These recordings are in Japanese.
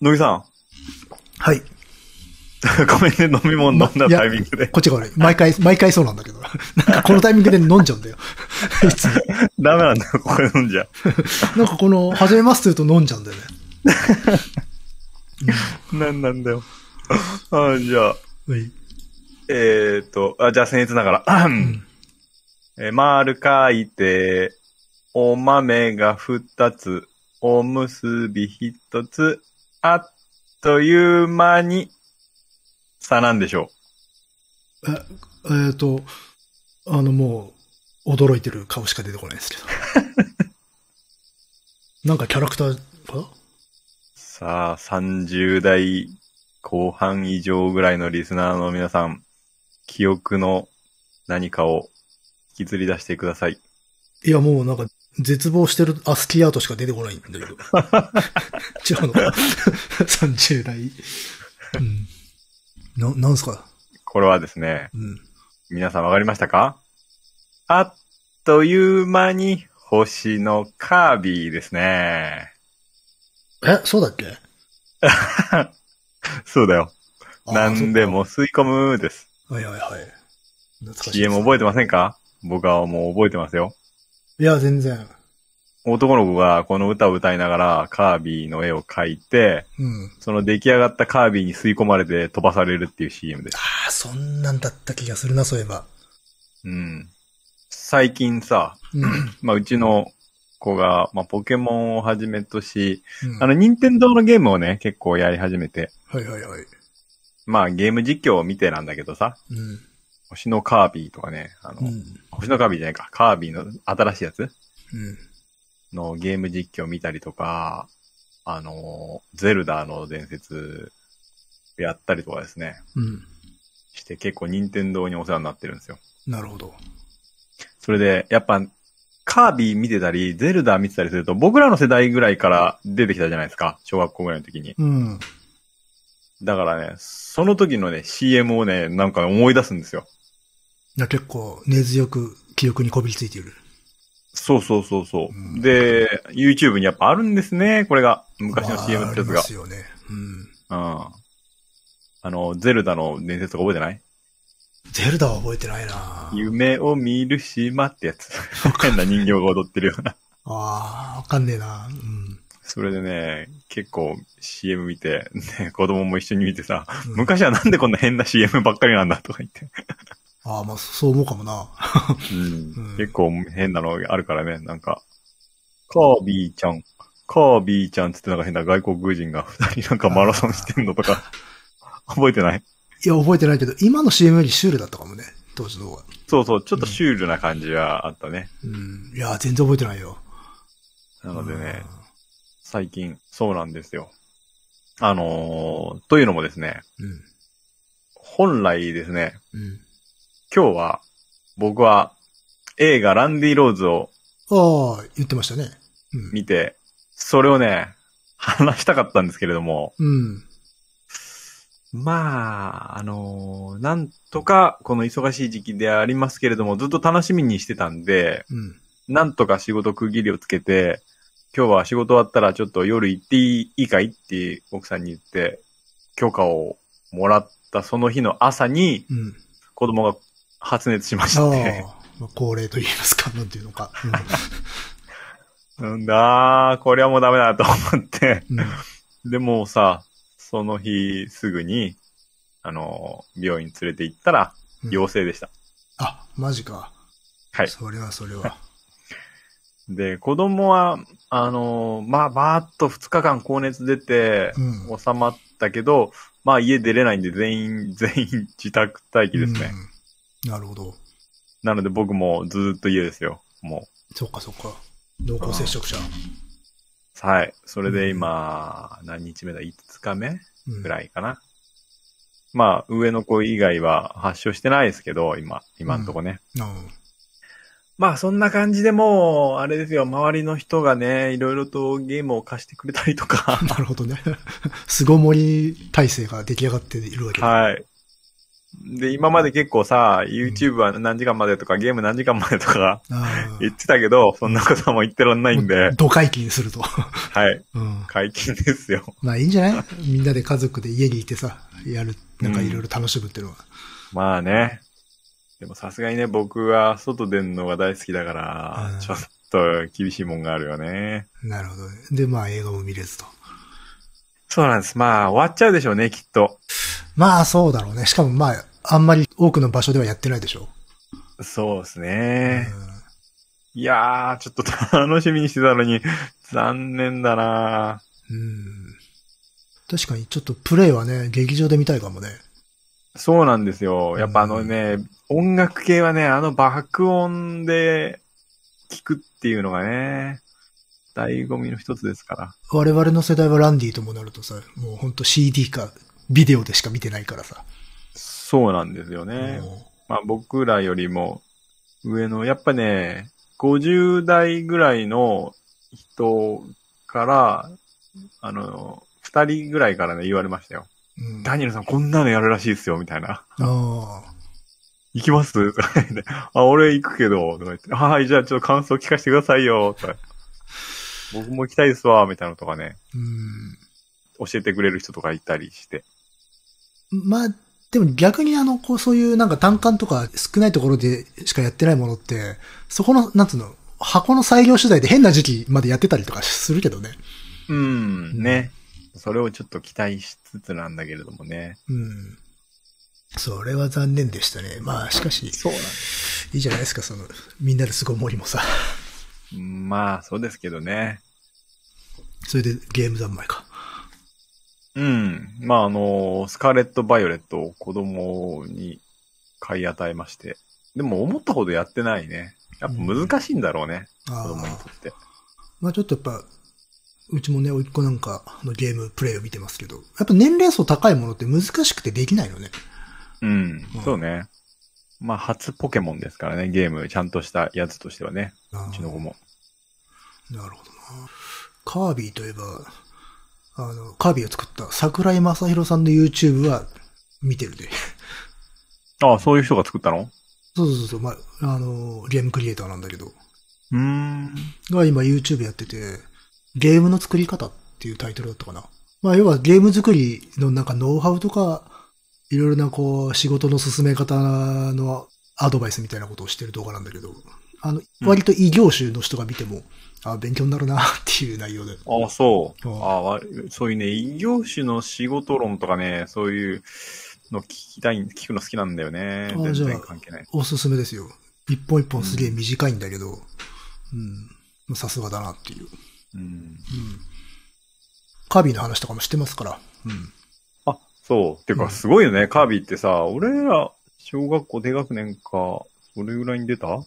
野木さん。はい。ごめんね、飲み物飲んだタイミングで。こっちが悪い。毎回、毎回そうなんだけど。なんかこのタイミングで飲んじゃうんだよ。いつもダメなんだよ、ここで飲んじゃ。なんかこの、始めますって言うと飲んじゃうんだよね。なんなんだよ。あじゃあ、はい。えーっと、あじゃあ僭越ながら。んえー丸書いて、お豆が二つ、おむすび一つ、あっという間に、さなんでしょえ、えーと、あのもう、驚いてる顔しか出てこないですけど。なんかキャラクターかう。さあ、30代後半以上ぐらいのリスナーの皆さん、記憶の何かを引きずり出してください。いや、もうなんか、絶望してるアスキーアートしか出てこないんだけど。違うのか ?30 代。うん。な、なんすか？これはですね、うん。皆さんわかりましたか？あっという間に星のカービィですね。え、そうだっけ？そうだよ。何でも吸い込むです。はいはいはい。懐かしいです。CM 覚えてませんか？僕はもう覚えてますよ。いや、全然。男の子がこの歌を歌いながらカービィの絵を描いて、うん。その出来上がったカービィに吸い込まれて飛ばされるっていう CM です。ああ、そんなんだった気がするな、そういえば。うん。最近さ、うん。まあうちの子が、まあポケモンをはじめとし、うんあの、任天堂のゲームをね、結構やり始めて、はいはいはい。まあゲーム実況を見てなんだけどさ、うん。星のカービィとかね、あの、うん。星のカービィじゃないか、カービィの新しいやつ？うん。のゲーム実況を見たりとか、あの、ゼルダの伝説やったりとかですね、うん。して結構任天堂にお世話になってるんですよ。なるほど。それで、やっぱ、カービィ見てたり、ゼルダ見てたりすると、僕らの世代ぐらいから出てきたじゃないですか。小学校ぐらいの時に。うん。だからね、その時のね、CM をね、なんか思い出すんですよ。いや結構根強く記憶にこびりついている。そうそうそうそう。うんで、YouTube にやっぱあるんですね、これが。昔の CM ってやつがまあありま。すよね。うん。うん。あの、ゼルダの伝説とか覚えてない？ゼルダは覚えてないな夢を見る島ってやつ。変な人形が踊ってるような。ああ、わかんねえなうん。それでね、結構 CM 見て、ね、子供も一緒に見てさ、うん昔はなんでこんな変な CM ばっかりなんだとか言って。ああ、まあ、そう思うかもな。うんうん結構変なのあるからね、なんか、カービィちゃん、カービィちゃんつってなんか変な外国人が二人なんかマラソンしてんのとか、覚えてない？いや、覚えてないけど、今の CM よりシュールだったかもね。当時の方が。そうそう、ちょっとシュールな感じはあったね。うん。いや、全然覚えてないよ。なのでね、最近、そうなんですよ。あのーというのもですね、うん。本来ですね、うん。今日は、僕は映画ランディ・ローズをああ、言ってましたね。うん。見て、それをね、話したかったんですけれども、うん。まあ、あのーなんとかこの忙しい時期でありますけれども、ずっと楽しみにしてたんで、うん。なんとか仕事区切りをつけて、今日は仕事終わったらちょっと夜行っていいかいって奥さんに言って、許可をもらったその日の朝にうん。子供が発熱しましあて、あ、まあ、恒例と言いますか、なんていうのか。なんだー、これはもうダメだと思って、うん。うん。でもさ、その日すぐに、あの、病院連れて行ったらうん陽性でした。あ、マジか。はい。それはそれは。で、子供は、あの、まあ、ばーっと2日間高熱出て、うん。収まったけど、まあ家出れないんで全員、全員自宅待機ですね。うん。なるほど。なので僕もずーっと家ですよ。もそっかそっか。濃厚接触者。う。はい。それで今、何日目だ ?5 日目うんぐらいかな。まあ、上の子以外は発症してないですけど、今、今んとこね。うん。まあ、そんな感じでもう、あれですよ、周りの人がね、いろいろとゲームを貸してくれたりとか、なるほどね。巣ごもり体制が出来上がっているわけだ。はい。で、今まで結構さ、YouTube は何時間までとか、ゲーム何時間までとかあ言ってたけど、そんなことはもう言ってらんないんで、ド解禁すると。はい。うん。解禁ですよ。まあいいんじゃない？みんなで家族で家にいてさ、やる、なんかいろいろ楽しむっていうのは。まあね。でもさすがにね、僕は外出るのが大好きだからうん、ちょっと厳しいもんがあるよね。なるほどね。で、まあ映画も見れずと。そうなんです。まあ、終わっちゃうでしょうね、きっと。まあそうだろうね。しかもまあ、あんまり多くの場所ではやってないでしょ。そうですうね。んいやー、ちょっと楽しみにしてたのに、残念だなうん。確かにちょっとプレイはね、劇場で見たいかもね。そうなんですよ。やっぱあのね、音楽系はね、あの爆音で聞くっていうのがね、醍醐味の一つですから。我々の世代はランディともなるとさ、もうほんと CD かビデオでしか見てないからさ。そうなんですよね。もまあ僕らよりも上の、やっぱね、50代ぐらいの人から、あの、二人ぐらいからね、言われましたよ。ううん、ダニエルさんこんなのやるらしいですよ、みたいな。ああ。行きます？とか言って、あ、俺行くけど、とか言って、はい、じゃあちょっと感想聞かせてくださいよ、とか。僕も行きたいですわ、みたいなのとかね、うん。教えてくれる人とかいたりして。まあ、でも逆にあの、こう、そういうなんか単管とか少ないところでしかやってないものって、そこの、なんつうの、箱の裁量次第で変な時期までやってたりとかするけどね。うん、ね。それをちょっと期待しつつなんだけれどもね。うん。それは残念でしたね。まあ、しかし、そうなんいいじゃないですか、その、みんなですごい森もさ。まあ、そうですけどね。それでゲーム三昧か。うん。まあ、あの、スカーレット・バイオレットを子供に買い与えまして。でも思ったほどやってないね。やっぱ難しいんだろうね。あ子供にあとって。まあちょっとやっぱ、うちもね、おいっ子なんかのゲームプレイを見てますけど、やっぱ年齢層高いものって難しくてできないのね。うんうん。そうね。まあ、初ポケモンですからね、ゲーム、ちゃんとしたやつとしてはね。うちの子も。なるほどな。カービィといえば、あの、カービィを作った桜井正宏さんの YouTube は見てるで。ああ、そういう人が作ったの？そうそうそう、まあ、あの、ゲームクリエイターなんだけど、うーん。が今 YouTube やってて、ゲームの作り方っていうタイトルだったかな。まあ、要はゲーム作りのなんかノウハウとか、いろいろなこう、仕事の進め方のアドバイスみたいなことをしてる動画なんだけど、あの、うん割と異業種の人が見ても、あ勉強になるなっていう内容で。ああ、そう。うんあそういうね、異業種の仕事論とかね、そういうの聞きたい、聞くの好きなんだよね。全然関係ない。おすすめですよ。一本一本すげえ短いんだけど、うん。さすがだなっていう。うん。うん。カービィの話とかもしてますから。うん。あ、そう。てうんか、すごいよね、カービィってさ、俺ら、小学校低学年か、それぐらいに出たまあ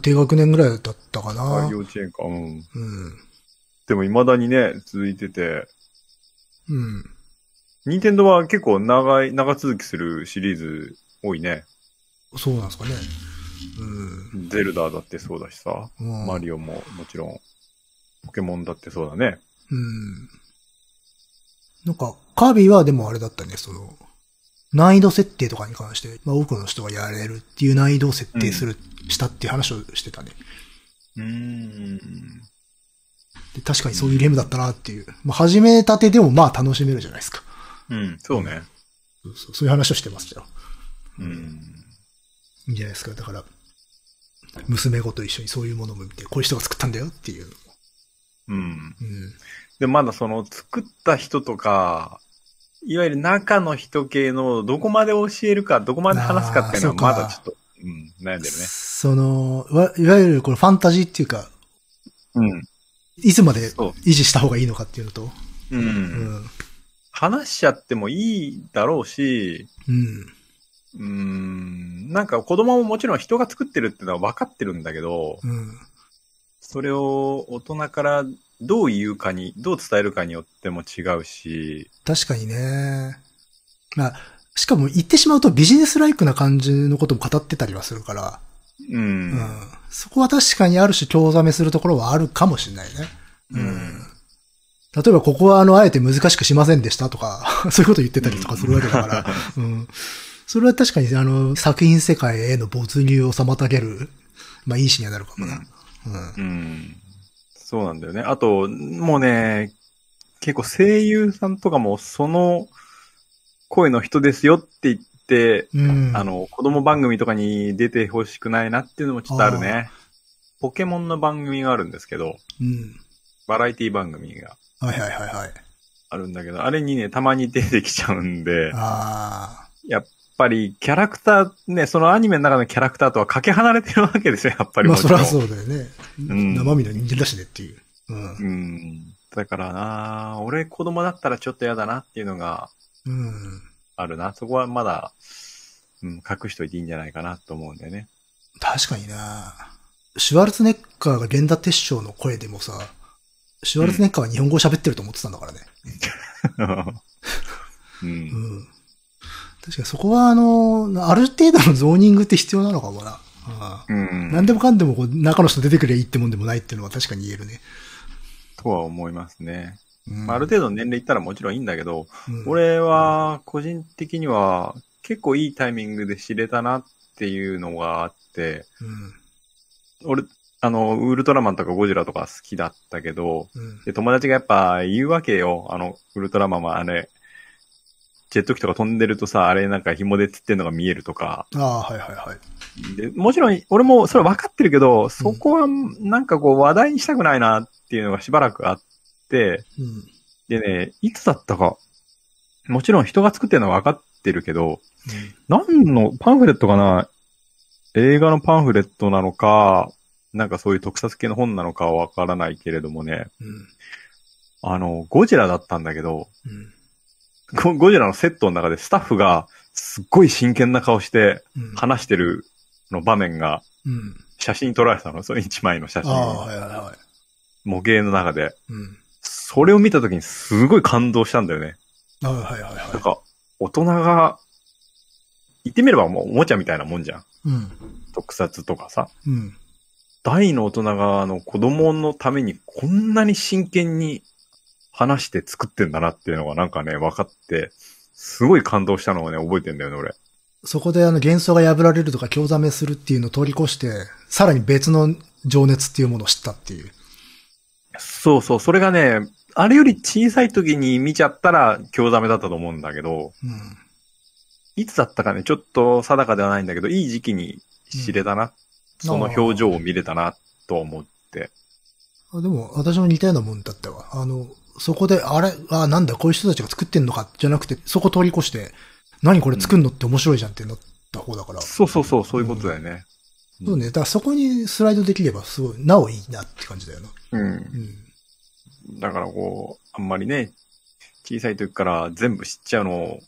低学年ぐらいだったかな。あ幼稚園か、うん。うん。でも未だにね、続いてて、うん。任天堂は結構長い、長続きするシリーズ多いね。そうなんですかね。ゼルダだってそうだしさ、うん。うんマリオももちろん、ポケモンだってそうだね。うん。なんか、カービィはでもあれだったね、その、難易度設定とかに関して、まあ多くの人がやれるっていう難易度を設定する、したっていう話をしてたね。うーん。で確かにそういうゲームだったなっていう。まあ始めたてでもまあ楽しめるじゃないですか。うん、そうね。そうそうそういう話をしてましたよ。うん。いいんじゃないですか。だから、娘子と一緒にそういうものも見て、こういう人が作ったんだよっていう。うん。うん。で、まだその作った人とか、いわゆる中の人系のどこまで教えるか、どこまで話すかっていうのはまだちょっと、うん、悩んでるね。その、わいわゆるこのファンタジーっていうか、うん。いつまで。維持した方がいいのかっていうのと、う。うんん。話しちゃってもいいだろうし、うん。うーん、なんか子供ももちろん人が作ってるってのは分かってるんだけど、うん。それを大人からどう言うかに、どう伝えるかによっても違うし、確かにね。まあ、しかも言ってしまうとビジネスライクな感じのことも語ってたりはするから、う。うんん。そこは確かにある種興ざめするところはあるかもしれないね。うん。例えばここはあの、あえて難しくしませんでしたとか、そういうこと言ってたりとかするわけだから、うん。それは確かに、あの、作品世界への没入を妨げる、まあ、いい詩にはなるかもな。うん。うん。そうなんだよね。あと、もうね、結構声優さんとかもその声の人ですよって言って、うん。あ、の、子供番組とかに出てほしくないなっていうのもちょっとあるね。ポケモンの番組があるんですけど、うん。バラエティ番組がはいはいはいはい。あるんだけど、あれにね、たまに出てきちゃうんで、あやっぱりキャラクター、ね、そのアニメの中のキャラクターとはかけ離れてるわけですよ、やっぱあ。り。まあ、そりゃう。そうだよね。ん生身の人間だしねっていう。うん。うん。だからな俺子供だったらちょっと嫌だなっていうのがうん。あるな。そこはまだ、うん、隠しといていいんじゃないかなと思うんだよね。確かになシュワルツェネッカーが源田鉄章の声でもさ、シュワルツェネッカーは日本語喋ってると思ってたんだからね。う。うんん。確かにそこはあの、ある程度のゾーニングって必要なのかもな。うん。何でもかんでもこう中の人出てくりゃいいってもんでもないっていうのは確かに言えるね。とは思いますね。うんまあ、ある程度の年齢いったらもちろんいいんだけど、うん俺は個人的には結構いいタイミングで知れたなっていうのがあって、うん。俺、あの、ウルトラマンとかゴジラとか好きだったけど、うん。で、友達がやっぱ言うわけよ。あの、ウルトラマンはあれ、ジェット機とか飛んでるとさ、あれなんか紐でつってんのが見えるとか。ああ、はいはいはい。で、もちろん、俺もそれ分かってるけど、そこはなんかこう話題にしたくないなっていうのがしばらくあって、うん。でね、いつだったか、もちろん人が作ってるのは分かってるけど、何のパンフレットかな映画のパンフレットなのか、なんかそういう特撮系の本なのかは分からないけれどもね、うん。あの、ゴジラだったんだけど、うん。ゴゴジラのセットの中でスタッフがすっごい真剣な顔してうん。話してるの場面がうん。写真撮られてたの、それ一枚の写真。ああ、はいはいはい。模型の中で。うん。それを見た時にすごい感動したんだよね。はいはいはなんか、大人が、言ってみればもうおもちゃみたいなもんじゃん。い。うん。特撮とかさ。うん。大の大人があの子供のためにこんなに真剣に話して作ってんだなっていうのがなんかね、分かって、すごい感動したのをね、覚えてんだよね、俺。そこであの幻想が破られるとか興ざめするっていうのを通り越して、さらに別の情熱っていうものを知ったっていう。そうそう、それがね、あれより小さい時に見ちゃったら興ざめだったと思うんだけど、うん。いつだったかね、ちょっと定かではないんだけど、いい時期に知れたな。その表情を見れたな、と思って。あでも、私も似たようなもんだったわ。あの、そこで、あれ、あ、なんだ、こういう人たちが作ってんのか、じゃなくて、そこ通り越して、何これ作んのって面白いじゃんってなった方だから。そうそうそう、そういうことだよね。そうね。だからそこにスライドできれば、すごい、なおいいなって感じだよな。うん。うん。だからこう、あんまりね、小さい時から全部知っちゃうの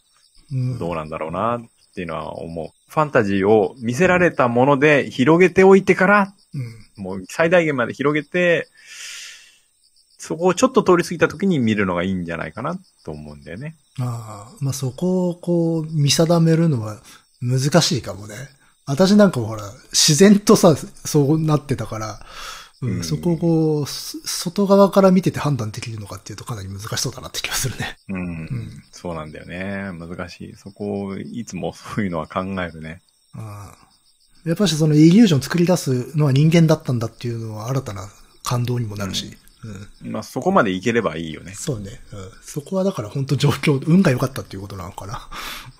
うん。どうなんだろうなっていうのは思う。ファンタジーを見せられたもので広げておいてから、うん。もう最大限まで広げて、そこをちょっと通り過ぎた時に見るのがいいんじゃないかなと思うんだよね。ああ、まあ、そこをこう、見定めるのは難しいかもね。私なんかもほら、自然とさ、そうなってたから、うんうんそこをこう、す外側から見てて判断できるのかっていうとかなり難しそうだなって気がするね。うん。うん。そうなんだよね。難しい。そこをいつもそういうのは考えるね。ああやっぱしそのイリュージョン作り出すのは人間だったんだっていうのは新たな感動にもなるし。うん。まあそこまでいければいいよね。そうね。うん。そこはだから本当状況、運が良かったっていうことなのかな。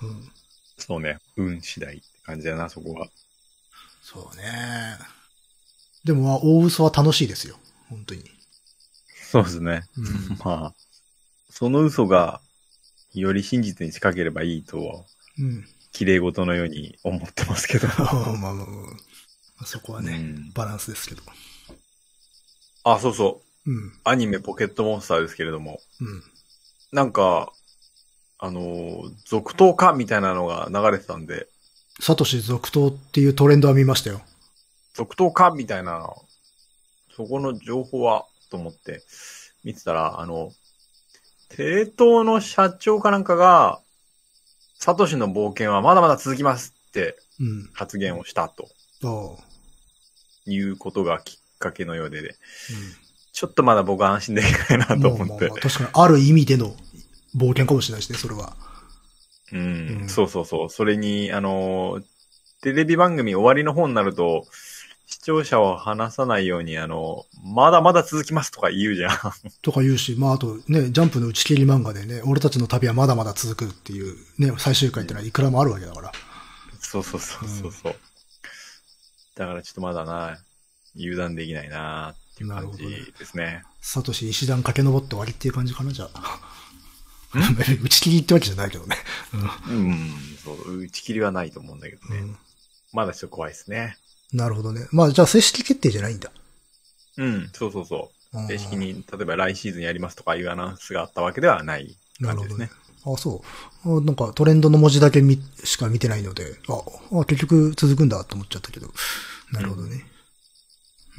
うん。そうね。運次第って感じだな、そこは。そうね。でも、まあ大嘘は楽しいですよ。本当に。そうですね。うん。まあ、その嘘がより真実に近ければいいとは、うん。綺麗事のように思ってますけど。まあまあまあまあ、そこはね、うんバランスですけど。あ、そうそう。うん。アニメポケットモンスターですけれども。うん。なんか、あのー、続投かみたいなのが流れてたんで、サトシ続投っていうトレンドは見ましたよ。続投かみたいな、そこの情報は、と思って見てたら、あの、テレ東の社長かなんかが、サトシの冒険はまだまだ続きますってうん。発言をしたとああ。いうことがきっかけのようで、ね、ちょっとまだ僕は安心できないなうん。と思ってまあまあまあ。確かに、ある意味での冒険かもしれないですね、それは。うん、うんそうそうそう。それに、あの、テレビ番組終わりの方になると、視聴者を話さないように、あの、まだまだ続きますとか言うじゃん。とか言うし、まああとね、ジャンプの打ち切り漫画でね、俺たちの旅はまだまだ続くっていうね、最終回ってのはいくらもあるわけだから。そうそうそうそうそう。だからちょっとまだな、油断できないなっていう感じですね。サトシ石段駆け上って終わりっていう感じかな、じゃあ。打ち切りってわけじゃないけどね。うん、そう、打ち切りはないと思うんだけどね。うんまだちょっと怖いですね。なるほどね。まあじゃあ正式決定じゃないんだ。うん、そうそうそう。うん正式に、例えば来シーズンやりますとかいうアナウンスがあったわけではないなるほどね感じですね。。あ、そう。あなんかトレンドの文字だけ見しか見てないので、あ、あ結局続くんだと思っちゃったけど。なるほどね。うん。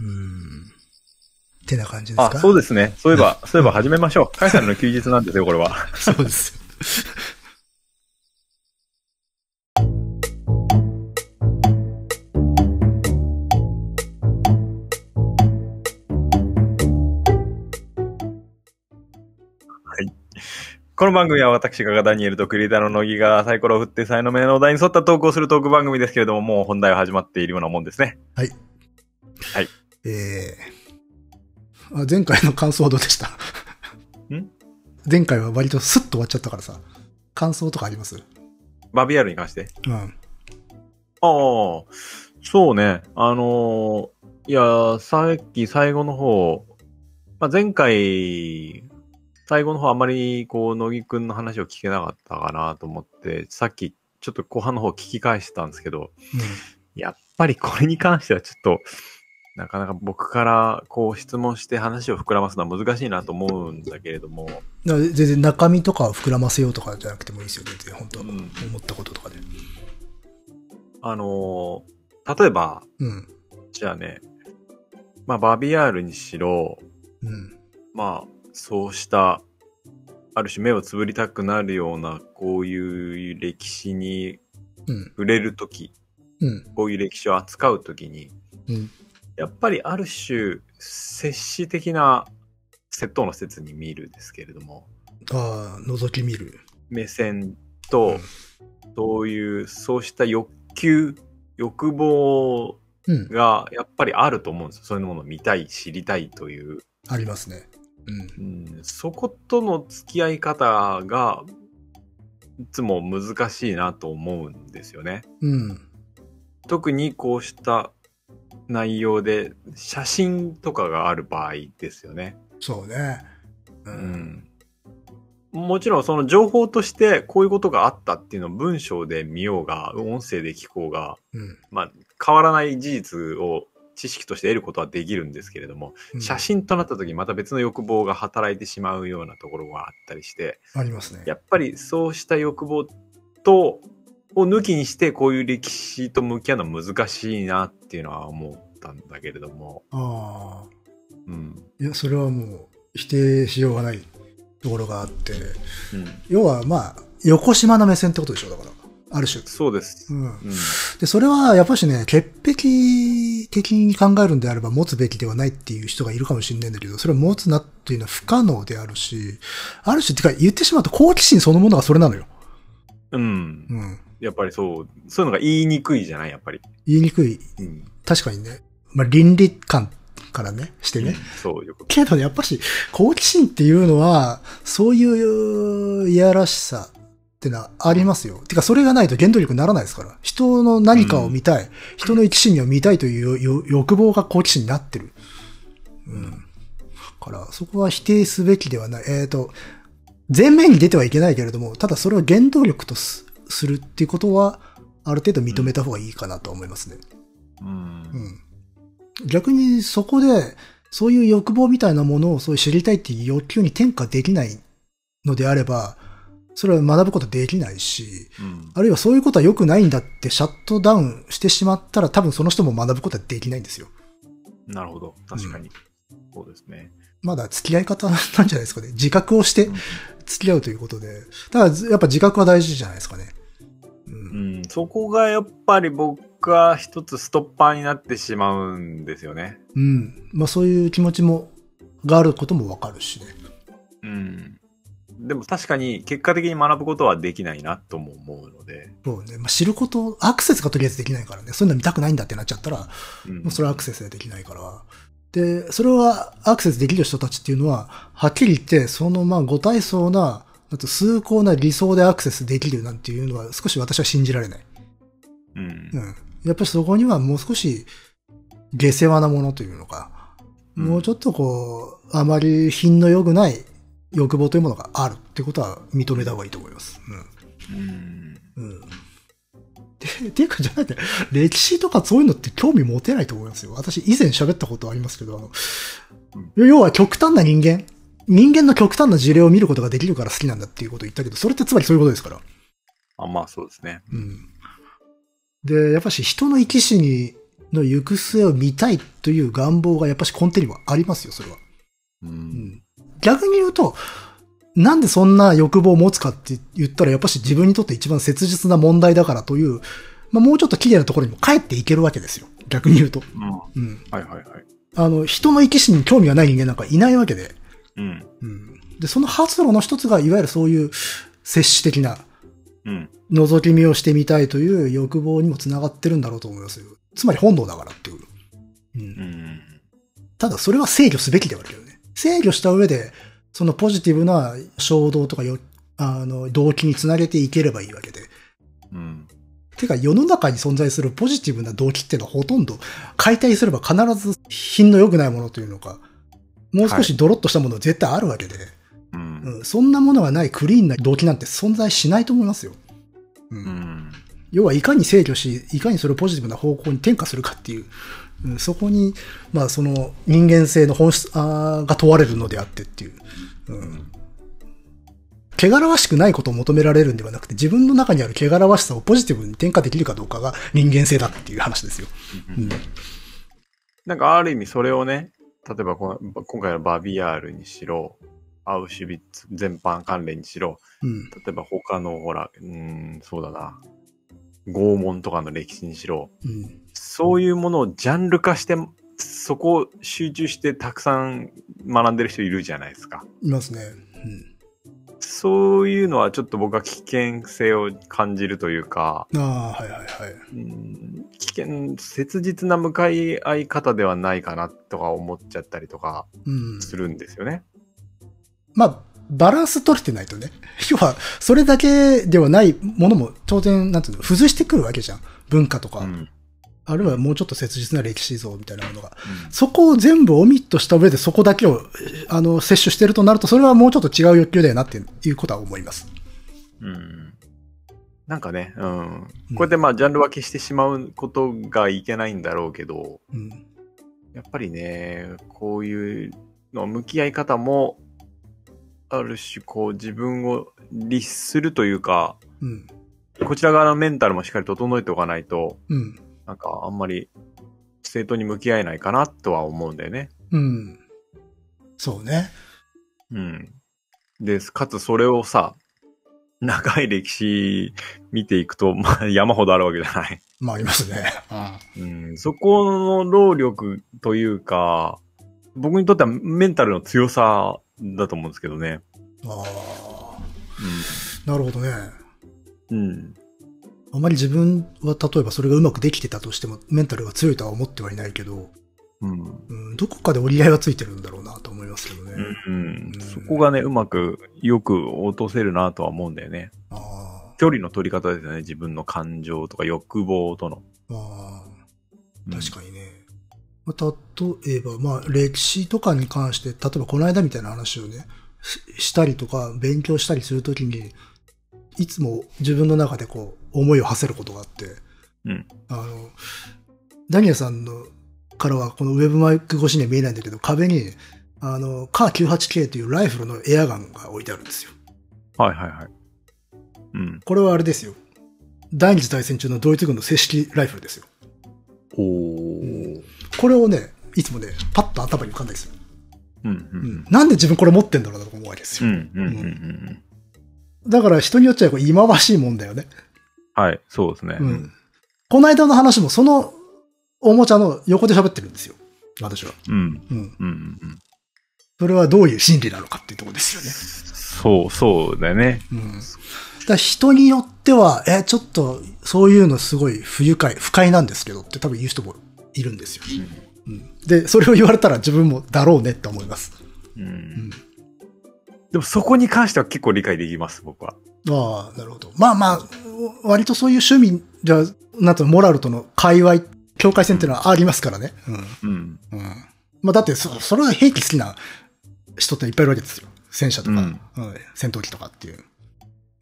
ってな感じですか？あ、そうですね。そういえば、そういえば始めましょう。カイさんの休日なんですよ、これは。そうですよ。この番組は私がダニエルとクリエイターの乃木がサイコロを振って才能名のお題に沿ったトークをするトーク番組ですけれども、もう本題は始まっているようなもんですね。えー、あ前回の感想はどうでした？ん？前回は割とスッと終わっちゃったからさ。感想とかあります？バビアールに関して？うん。ああ、そうね。あのーいや、さっき最後の方、まあ、前回、最後の方あまり、こう、乃木くんの話を聞けなかったかなと思って、さっき、ちょっと後半の方聞き返してたんですけど、やっぱりこれに関してはちょっと、なかなか僕からこう質問して話を膨らますのは難しいなと思うんだけれども、全然中身とかを膨らませようとかじゃなくてもいいですよ、全然。本当、うん思ったこととかで。あのー例えば、うん。じゃあね、まあ、バビアールにしろ、うん。まあ、そうした、ある種目をつぶりたくなるような、こういう歴史にうん。触れるとき、うん。こういう歴史を扱うときに、うん。やっぱりある種、接史的な窃盗の説に見るですけれども、ああ、覗き見る。目線と、そういう、そうした欲求、欲望うん。がやっぱりあると思うんですよ。そういうものを見たい、知りたいという。ありますね。うん。うん、そことの付き合い方が、いつも難しいなと思うんですよね。うん。特にこうした内容で写真とかがある場合ですよね。そうね。う。うんん。もちろんその情報としてこういうことがあったっていうのを文章で見ようが、音声で聞こうが、うん。まあ変わらない事実を知識として得ることはできるんですけれども、うん写真となった時にまた別の欲望が働いてしまうようなところがあったりして、ありますね。やっぱりそうした欲望と、を抜きにしてこういう歴史と向き合うのは難しいなっていうのは思ったんだけれども、ああ。うん。いや、それはもう否定しようがないところがあって、うん。要はまあ、横島な目線ってことでしょ、だから。ある種。そうです。うん。うん。で、それはやっぱしね、潔癖的に考えるんであれば持つべきではないっていう人がいるかもしれないんだけど、それを持つなっていうのは不可能であるし、ある種、てか言ってしまうと好奇心そのものがそれなのよ。うん。うん。やっぱりそう、そういうのが言いにくいじゃないやっぱり。言いにくい。うん。確かにね。まあ、倫理観からね、してね。そういうこと。けどね、やっぱし、好奇心っていうのは、そういういやらしさってのはありますよ。てか、それがないと原動力にならないですから。人の何かを見たい、人の生き死にを見たいというよ欲望が好奇心になってる。うん。だから、そこは否定すべきではない。えっ、と、前面に出てはいけないけれども、ただそれを原動力とすするっていうことは、ある程度認めた方がいいかなと思いますね。うんう。ん。逆にそこで、そういう欲望みたいなものをそういう知りたいっていう欲求に転嫁できないのであれば、それは学ぶことできないし、うん。あるいはそういうことは良くないんだってシャットダウンしてしまったら多分その人も学ぶことはできないんですよ。なるほど。確かに。そうですね。まだ付き合い方なんじゃないですかね。自覚をして付き合うということで。ただやっぱ自覚は大事じゃないですかね。う。うんん。そこがやっぱり僕は一つストッパーになってしまうんですよね。うん。まあそういう気持ちも、があることもわかるしね。うん。でも確かに結果的に学ぶことはできないなとも思うので。そうね。まあ、知ること、アクセスがとりあえずできないからね。そういうの見たくないんだってなっちゃったら、うんもうそれはアクセスができないから。で、それはアクセスできる人たちっていうのは、はっきり言って、そのまあ、ご体操な、あと崇高な理想でアクセスできるなんていうのは少し私は信じられない。うんうん。やっぱりそこにはもう少し下世話なものというのか、うんもうちょっとこう、あまり品の良くない欲望というものがあるってことは認めた方がいいと思います。うん。うん。うん。で、っていうかじゃなくて、歴史とかそういうのって興味持てないと思いますよ。私以前喋ったことありますけど、あの、要は極端な人間、人間の極端な事例を見ることができるから好きなんだっていうことを言ったけど、それってつまりそういうことですから。あ、まあそうですね。うん。で、やっぱし人の生き死にの行く末を見たいという願望がやっぱし根底にはありますよ、それは。う。うんん。逆に言うと、なんでそんな欲望を持つかって言ったら、やっぱし自分にとって一番切実な問題だからという、まあもうちょっと綺麗なところにも帰っていけるわけですよ。逆に言うと。うん。うん。はいはいはい。あの、人の生き死に興味がない人間なんかいないわけで。うん。うん。で、その発露の一つが、いわゆるそういう接種的なうん。覗き見をしてみたいという欲望にもつながってるんだろうと思いますよ。つまり本能だからっていう。うんうん。ただそれは制御すべきではあるけどね。制御した上で、そのポジティブな衝動とかよ、あの、動機につなげていければいいわけで。うん。てか世の中に存在するポジティブな動機っていうのはほとんど解体すれば必ず品の良くないものというのか、もう少しドロッとしたものは絶対あるわけで、うん。うん、そんなものがないクリーンな動機なんて存在しないと思いますよ。うんうん。要はいかに制御し、いかにそれをポジティブな方向に転化するかっていう、うんそこに、まあその人間性の本質あーが問われるのであってっていう。うん。汚らわしくないことを求められるんではなくて、自分の中にある汚らわしさをポジティブに転化できるかどうかが人間性だっていう話ですよ。うん。なんかある意味それをね、例えばこの今回のバビアールにしろ、アウシュビッツ全般関連にしろ、うん。例えば他のほら、うーん、そうだな、拷問とかの歴史にしろ、うん。そういうものをジャンル化して、そこを集中してたくさん学んでる人いるじゃないですか。いますね。うん。そういうのはちょっと僕は危険性を感じるというか、ああ、はいはいはい。うん危険、切実な向かい合い方ではないかなとか思っちゃったりとかうん。するんですよね。まあ、バランス取れてないとね。要は、それだけではないものも当然、なんていうの、付随してくるわけじゃん。文化とか。うん。あるいはもうちょっと切実な歴史像みたいなものが。そこを全部オミットした上でそこだけを、あの、摂取してるとなると、それはもうちょっと違う欲求だよなっていうことは思います。うん。なんかね、うん。こうやってまあジャンル分けしてしまうことがいけないんだろうけど、うん。やっぱりね、こういうの向き合い方も、ある種こう自分を律するというか、うん。こちら側のメンタルもしっかり整えておかないと、うん。なんかあんまり生徒に向き合えないかなとは思うんだよね。うん。そうね。うん。で、かつそれをさ、長い歴史見ていくと、まあ山ほどあるわけじゃない。まあ、ありますね。あうん、そこの労力というか、僕にとってはメンタルの強さだと思うんですけどね。あ。なるほどね。うん。うん。あまり自分は例えばそれがうまくできてたとしても、メンタルが強いとは思ってはいないけど、うん。うん、どこかで折り合いはついてるんだろうなと思いますけどね。うん。そこがね、うまく、よく落とせるなとは思うんだよね。あ距離の取り方ですよね。自分の感情とか欲望との。あ、確かにね。まあ例えば、まあ、歴史とかに関して、例えばこの間みたいな話をね、ししたりとか、勉強したりするときに、いつも自分の中でこう、思いを馳せることがあって、うん。あの、ダニエルさんのからはこのウェブマイク越しには見えないんだけど、壁に、あの、カー 98K というライフルのエアガンが置いてあるんですよ。はいはいはい。うん。これはあれですよ。第二次大戦中のドイツ軍の正式ライフルですよ。おー。これをね、いつもね、パッと頭に浮かんだりする。うんううんん。なんで自分これ持ってんだろうなと思うわけですうん。よ。うんうんうんうん。だから人によっちゃこう忌まわしいもんだよね。はい、そうですね。うん。この間の話もそのおもちゃの横で喋ってるんですよ。私は。うん。うん。うんうんうん。それはどういう心理なのかっていうところですよね。そう、そうだよね。うん。だ人によっては、え、ちょっと、そういうのすごい不愉快、不快なんですけどって多分言う人もいるんですよ。うん。で、それを言われたら自分もだろうねって思います。うん。でもそこに関しては結構理解できます、僕は。ああ、なるほど。まあまあ、割とそういう趣味、じゃあ、なんとモラルとの界隈、境界線っていうのはありますからね。うん。うん。うん。まあだってそ、それは兵器好きな人っていっぱいいるわけですよ。戦車とか、ううんん戦闘機とかっていう。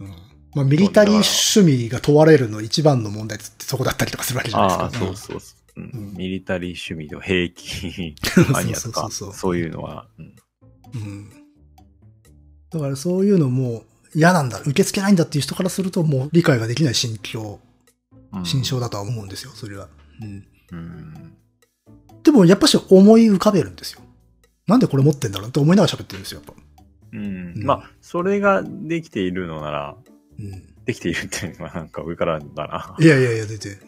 うん。まあミリタリー趣味が問われるの一番の問題ってそこだったりとかするわけじゃないですか。ああ、そうそうそう、うんうんミリタリー趣味の兵器 マニアとか、そうそうそうそうそういうのは、うんうん。うん。だからそういうのも嫌なんだ、受け付けないんだっていう人からするともう理解ができない心境、うん心象だとは思うんですよ、それは。うん。うん。でもやっぱし思い浮かべるんですよ。なんでこれ持ってんだろうって思いながら喋ってるんですよ、やっぱ。うんうんまあ、それができているのなら、うん。できているっていうのはなんか上からだな。いやいやいや、出て。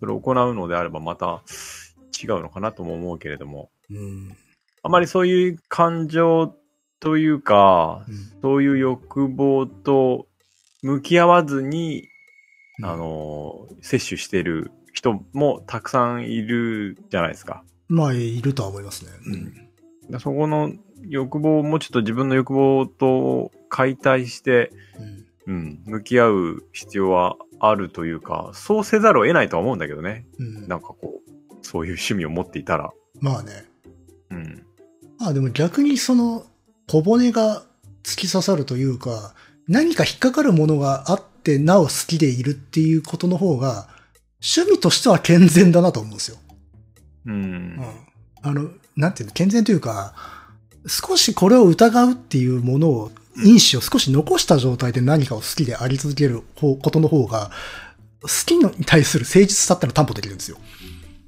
それを行うのであればまた違うのかなとも思うけれども、うん。あまりそういう感情というか、うんそういう欲望と向き合わずに、あ、の、摂取してる人もたくさんいるじゃないですか。まあ、いるとは思いますね。うんだそこの欲望をもうちょっと自分の欲望と解体して、うん。うん、向き合う必要はあるというか、そうせざるを得ないとは思うんだけどね。うん。なんかこう、そういう趣味を持っていたら。まあね。うん。まあでも逆にその小骨が突き刺さるというか、何か引っかかるものがあってなお好きでいるっていうことの方が、趣味としては健全だなと思うんですよ。うん。うん。あの、なんていうの、健全というか、少しこれを疑うっていうものを、因子を少し残した状態で何かを好きであり続ける方ことの方が、好きに対する誠実さってのを担保できるんですよ。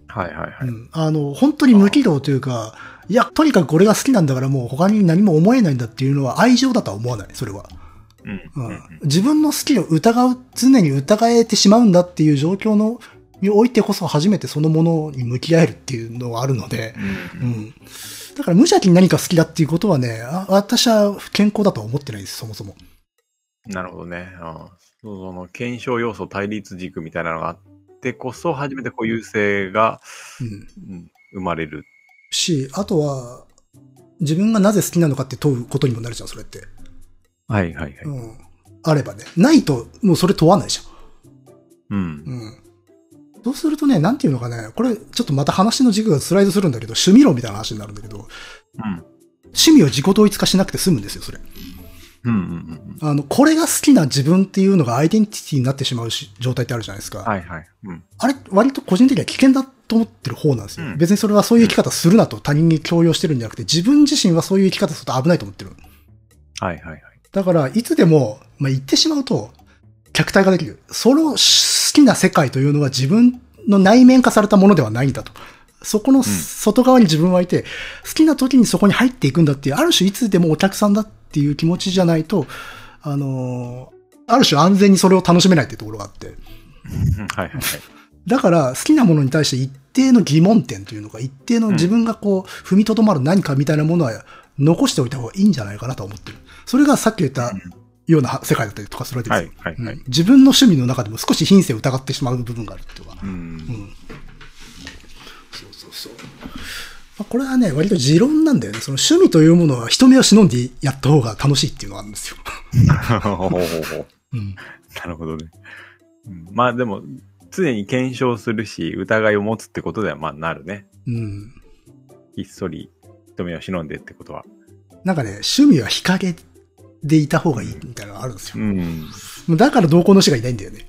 はいはいはい。うん。あの、本当に無軌道というか、いや、とにかくこれが好きなんだからもう他に何も思えないんだっていうのは愛情だとは思わない、それは。うん。ううんん。自分の好きを疑う、常に疑えてしまうんだっていう状況の、においてこそ初めてそのものに向き合えるっていうのがあるので、うんうん。だから無邪気に何か好きだっていうことはね、あ私は健康だとは思ってないです、そもそも。なるほどね。ああその検証要素対立軸みたいなのがあってこそ、初めてこう優勢が、うん。うん、生まれる。し、あとは、自分がなぜ好きなのかって問うことにもなるじゃん、それって。はいはいはい。うん。あればね。ないと、もうそれ問わないじゃん。うん。うん。そうするとね、なんていうのかね、これちょっとまた話の軸がスライドするんだけど、趣味論みたいな話になるんだけど、うん。趣味を自己統一化しなくて済むんですよ、それ。うんうんうんあの、これが好きな自分っていうのがアイデンティティになってしまうし状態ってあるじゃないですか。うん。はいはい。うん。あれ、割と個人的には危険だと思ってる方なんですよ。うん別にそれはそういう生き方するなと他人に強要してるんじゃなくて、自分自身はそういう生き方すると危ないと思ってる。はいはいはい。だから、いつでも、まあ、言ってしまうと、客体化できる。その好きな世界というのは自分の内面化されたものではないんだと。そこの外側に自分はいて、好きな時にそこに入っていくんだっていう、ある種いつでもお客さんだっていう気持ちじゃないと、あのーある種安全にそれを楽しめないっていうところがあって。う んはいはいはい。だから、好きなものに対して一定の疑問点というのか、一定の自分がこう、踏みとどまる何かみたいなものは残しておいた方がいいんじゃないかなと思ってる。それがさっき言ったような世界だったりとかするわけですよ。はいはいはいうん自分の趣味の中でも少し品性を疑ってしまう部分があるっていうんん。そうそうそう。まあ、これはね、割と持論なんだよね。その趣味というものは人目を忍んでやった方が楽しいっていうのがあるんですよ。なるほどね。うんまあでも、常に検証するし、疑いを持つってことではまあなるね。うん。ひっそり人目を忍んでってことは。なんかね、趣味は日陰でいた方がいいみたいなのがあるんですよ。うん。だから同行の師がいないんだよね。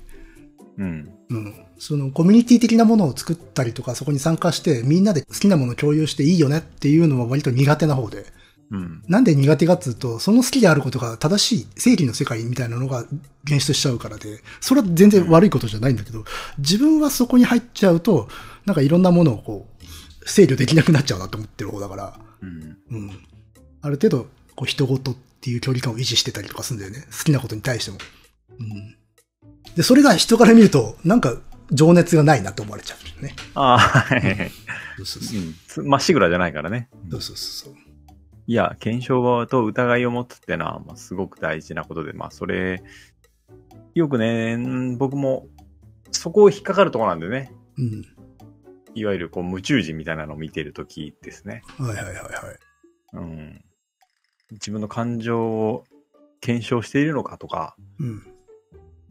うん。うん。そのコミュニティ的なものを作ったりとか、そこに参加して、みんなで好きなものを共有していいよねっていうのは割と苦手な方で。うん。なんで苦手かっつうと、その好きであることが正しい正義の世界みたいなのが現出しちゃうからで、それは全然悪いことじゃないんだけど、自分はそこに入っちゃうと、なんかいろんなものをこう、制御できなくなっちゃうなと思ってる方だから、うん。うん。ある程度、こう、人事っていう距離感を維持してたりとかするんだよね。好きなことに対しても。うん。で、それが人から見ると、なんか、情熱がないなと思われちゃうね。ああ、はいはいはい。そうそうそう。うんつまっしぐらじゃないからね。そうそうそう。いや、検証と疑いを持つってのは、まあ、すごく大事なことで、まあ、それ、よくね、ん僕も、そこを引っかかるところなんでね。うん。いわゆる、こう、宇宙人みたいなのを見てるときですね。はいはいはいはい。うん。自分の感情を検証しているのかとか、うん。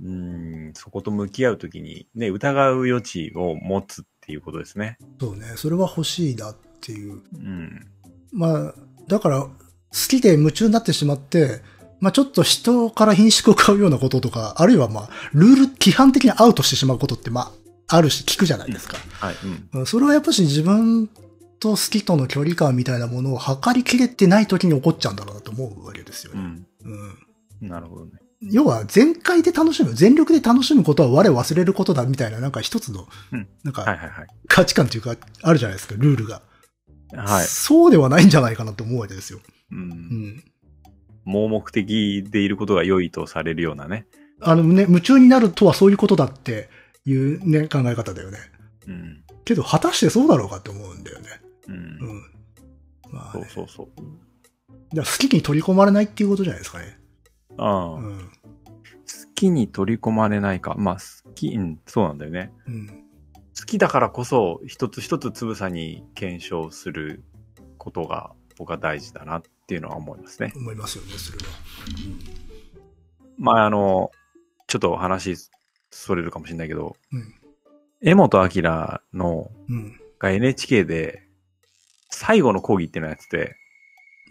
うん、そこと向き合うときに、ね、疑う余地を持つっていうことですね。そうね。それは欲しいなっていう。うん。まあ、だから、好きで夢中になってしまって、まあちょっと人から品種を買うようなこととか、あるいはまあ、ルール規範的にアウトしてしまうことって、まあ、あるし聞くじゃないですか。はい。うん。うんそれはやっぱし自分と好きとの距離感みたいなものを測りきれてない時に起こっちゃうんだろうなと思うわけですよね。うん。うんなるほどね。要は全開で楽しむ、全力で楽しむことは我忘れることだみたいな、なんか一つのうん、なんか。価値観というか、あるじゃないですか、ルールが。はい。そうではないんじゃないかなと思うわけですよ。う。うんん。盲目的でいることが良いとされるようなね。あのね、夢中になるとはそういうことだっていうね、考え方だよね。うん。けど、果たしてそうだろうかって思うんだよね。う。うんん。まあ、そうね、そうそう。だ好きに取り込まれないっていうことじゃないですかね。ああ、好うん。きに取り込まれないか。まあ、好き、うん、そうなんだよね。うん。好きだからこそ、一つ一つつぶさに検証することが僕は大事だなっていうのは思いますね。思いますよね、それは。まあ、あの、ちょっと話それるかもしれないけど、うん。江本明のうん。が NHK で最後の講義っていうのをやってて、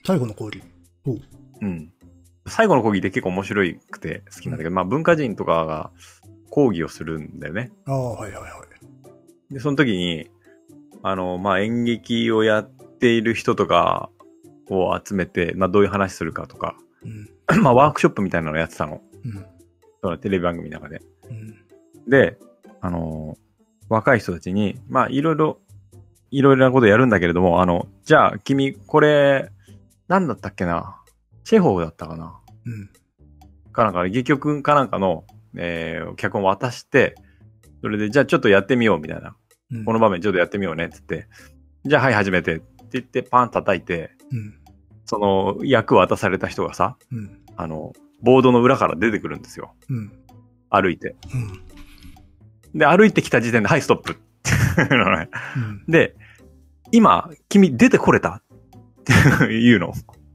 最後の氷。おう。うん。最後の講義って結構面白くて好きなんだけど、まあ文化人とかが講義をするんだよね。ああ、はいはいはい。で、その時に、あの、まあ演劇をやっている人とかを集めて、まあどういう話するかとか、うん。まあワークショップみたいなのをやってたの。うん。そのテレビ番組の中で。うん。で、あの、若い人たちに、まあいろいろ、いろいろなことやるんだけれども、あの、じゃあ君、これ、なんだったっけな？チェホフだったかな？うん。かなんか、戯曲かなんかの、えー、脚本を渡して、それで、じゃあちょっとやってみようみたいな。うん。この場面ちょっとやってみようねって言って、じゃあはい始めてって言ってパン叩いて、うん。その役渡された人がさ、うん。あの、ボードの裏から出てくるんですよ。うん。歩いて。うん。で、歩いてきた時点で、はい、ストップ。で、今、君出てこれた？って言うの。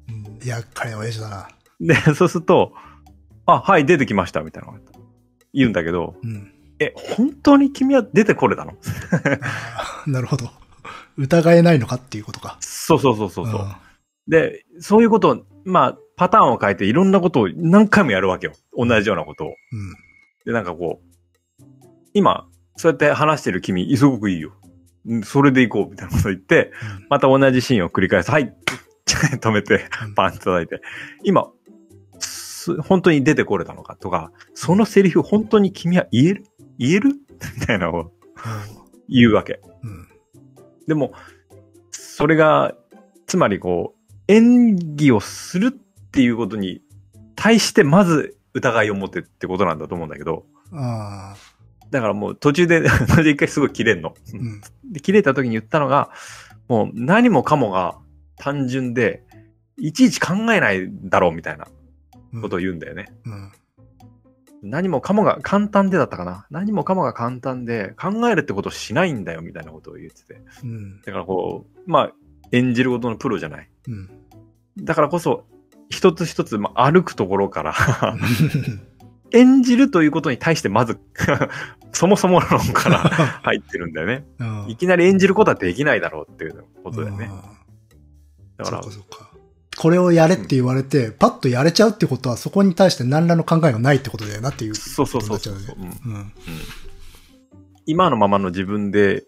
うん。厄介な親父だな。で、そうすると、あ、はい、出てきました、みたいな言うんだけど、うん。え、本当に君は出てこれたの？なるほど。疑えないのかっていうことか。そうそうそうそうそう。んで、そういうことを、まあ、パターンを変えていろんなことを何回もやるわけよ。同じようなことを。うん。で、なんかこう、今、そうやって話してる君、すごくいいよ。うんそれで行こう、みたいなこと言って、また同じシーンを繰り返す。はい。止めて、パンって叩いて。今、す本当に出てこれたのかとか、そのセリフ本当に君は言える？言える？みたいなのを言うわけ。うん。うん。でも、それが、つまりこう、演技をするっていうことに対してまず疑いを持ってってことなんだと思うんだけど。だからもう途中で、途中で一回すごい切れんの。うん。で、切れた時に言ったのが、もう何もかもが単純で、いちいち考えないだろうみたいなうんことを言うんだよね。うん。何もかもが簡単でだったかな。何もかもが簡単で、考えるってことをしないんだよみたいなことを言ってて。うん。だからこう、まあ、演じることのプロじゃない。うん。だからこそ、一つ一つ、まあ、歩くところから、演じるということに対してまず、そもそも論から入ってるんだよね。うんいきなり演じることはできないだろうっていうことだよね。あだからーそうか、そうか。これをやれって言われて、パッとやれちゃうってことは、そこに対して何らの考えがないってことだよなっていう。そうそうそうそう。今のままの自分で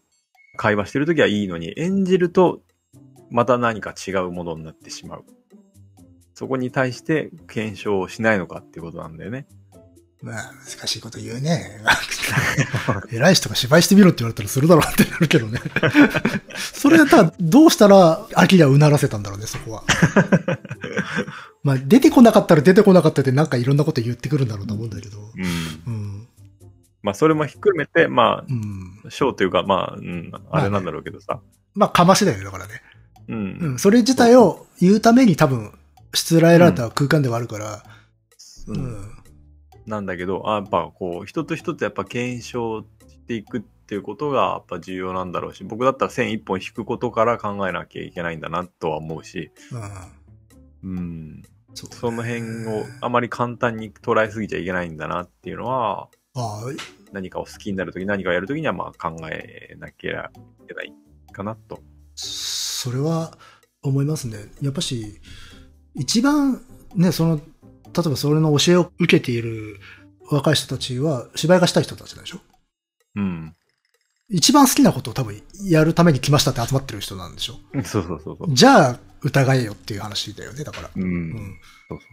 会話してるときはいいのに、演じるとまた何か違うものになってしまう。そこに対して検証をしないのかってことなんだよね。まあ、難しいこと言うね。偉い人が芝居してみろって言われたらするだろうってなるけどね。それはただ、どうしたら、アキラをうならせたんだろうね、そこは。まあ、出てこなかったら出てこなかったでなんかいろんなこと言ってくるんだろうと思うんだけど。うん。うん。まあ、それも含めて、まうん。あ、ショーというか、まあ、うん、あれなんだろうけどさ。まあ、かましだよね、だからね。う。うんん。それ自体を言うために多分、しつらえられた空間ではあるから、ううんん。なんだけど、あやっぱこう、人と人とやっぱ検証していくっていうことがやっぱ重要なんだろうし、僕だったら線一本引くことから考えなきゃいけないんだなとは思うし、うん。うん。その辺をあまり簡単に捉えすぎちゃいけないんだなっていうのは、ああ、何かを好きになるとき、何かをやるときにはまあ考えなきゃいけないかなと。それは思いますね。やっぱし、一番ね、その、例えばそれの教えを受けている若い人たちは芝居がしたい人たちでしょ？うん。一番好きなことを多分やるために来ましたって集まってる人なんでしょ？そうそうそうそう。じゃあ疑えよっていう話だよね、だから。うん。うん。そうそう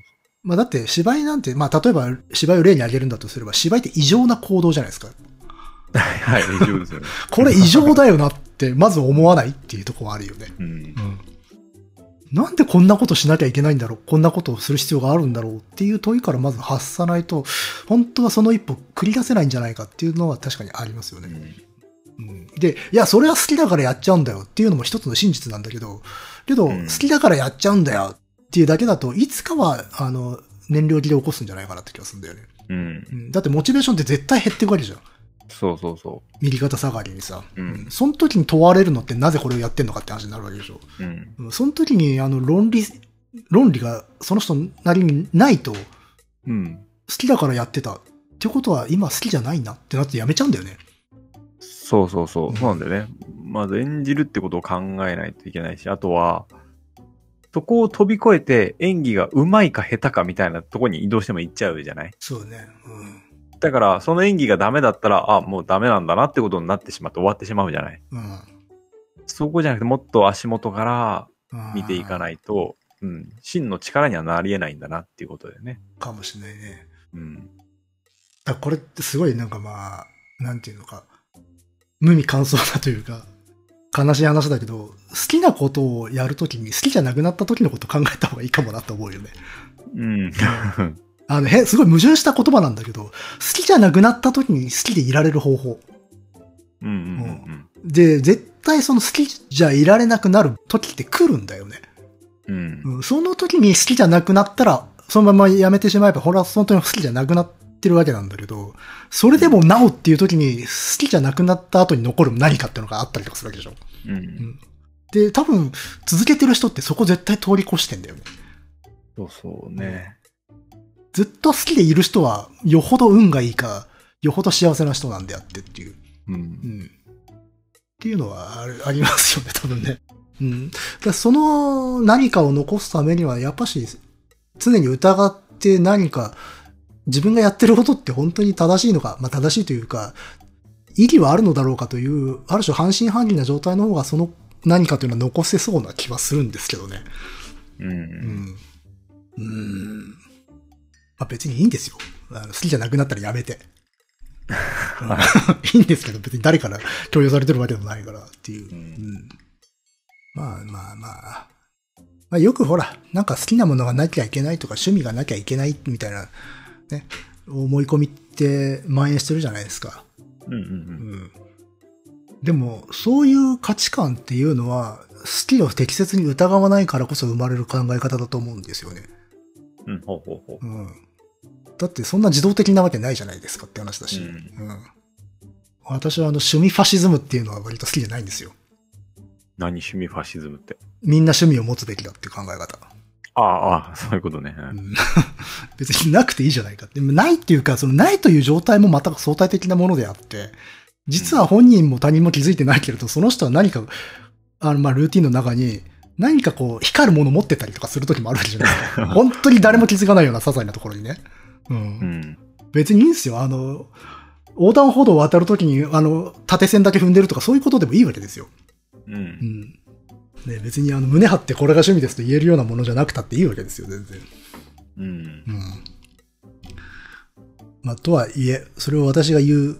まあだって芝居なんて、まあ例えば芝居を例に挙げるんだとすれば芝居って異常な行動じゃないですか。そう。はい、以上ですよね。これ異常だよなってまず思わないっていうところはあるよね。うん。うん。なんでこんなことしなきゃいけないんだろうこんなことをする必要があるんだろうっていう問いからまず発さないと、本当はその一歩繰り出せないんじゃないかっていうのは確かにありますよね。うん、で、いや、それは好きだからやっちゃうんだよっていうのも一つの真実なんだけど、けど、うん好きだからやっちゃうんだよっていうだけだと、いつかは、あの、燃料切れ起こすんじゃないかなって気がするんだよね。うん。うん、だってモチベーションって絶対減っていくわけじゃん。そうそうそ右肩下がりにさ。うんその時に問われるのってなぜこれをやってんのかって話になるわけでしょ。う。うん。うんその時に、あの、論理、論理がその人なりにないと、好うん。きだからやってた。ってことは今好きじゃないなってなってやめちゃうんだよね。そうそうそうう。んそうなんだよね。まず演じるってことを考えないといけないし、あとは、そこを飛び越えて演技が上手いか下手かみたいなとこに移動しても行っちゃうじゃないそうね。うん。だから、その演技がダメだったら、あ、もうダメなんだなってことになってしまって終わってしまうじゃないうん。そこじゃなくて、もっと足元からうん見ていかないと、うん、真の力にはなり得ないんだなっていうことだよね。かもしれないね。うん。だこれってすごいなんかまあ、なんていうのか、無味乾燥だというか、悲しい話だけど、好きなことをやるときに好きじゃなくなった時のこと考えた方がいいかもなと思うよね。うん。あの、へ、すごい矛盾した言葉なんだけど、好きじゃなくなった時に好きでいられる方法。うんうんで、絶対その好きじゃいられなくなる時って来るんだよね。うん。うん。うん、その時に好きじゃなくなったら、そのままやめてしまえば、ほら、本当に好きじゃなくなってるわけなんだけど、それでもなおっていう時に好きじゃなくなった後に残る何かっていうのがあったりとかするわけでしょ。うん。で、多分、続けてる人ってそこ絶対通り越してんだよね。そうそうね。ずっと好きでいる人は、よほど運がいいか、よほど幸せな人なんであってっていう。うんう。ん。っていうのはあるありますよね、多分ね。うん。だその何かを残すためには、やっぱし、常に疑って何か、自分がやってることって本当に正しいのか、まあ正しいというか、意義はあるのだろうかという、ある種半信半疑な状態の方がその何かというのは残せそうな気はするんですけどね。うん。うん。うん。まあ別にいいんですよ。あの好きじゃなくなったらやめて。いいんですけど、別に誰から強要されてるわけでもないからっていう。うんうんまあまあまあ。まあよくほら、なんか好きなものがなきゃいけないとか趣味がなきゃいけないみたいな、ね、思い込みって蔓延してるじゃないですか。うんうんうん。でも、そういう価値観っていうのは、好きを適切に疑わないからこそ生まれる考え方だと思うんですよね。うん。うん。ほうほうほう。うん。だってそんな自動的なわけないじゃないですかって話だし。ううんん。私はあの趣味ファシズムっていうのは割と好きじゃないんですよ。何趣味ファシズムって？みんな趣味を持つべきだっていう考え方。ああ、ああ、そういうことね。うん 別になくていいじゃないかって。でもないっていうか、そのないという状態もまた相対的なものであって、実は本人も他人も気づいてないけれど、その人は何か、あの、まあ、ルーティンの中に、何かこう、光るもの持ってたりとかするときもあるわけじゃないですか。本当に誰も気づかないような些細なところにね。うん。うん。別にいいんですよ。あの、横断歩道を渡るときに、あの、縦線だけ踏んでるとか、そういうことでもいいわけですよ。う。うんん。ね、別にあの、胸張ってこれが趣味ですと言えるようなものじゃなくたっていいわけですよ、全然。うん。うん。まあ、とはいえ、それを私が言う、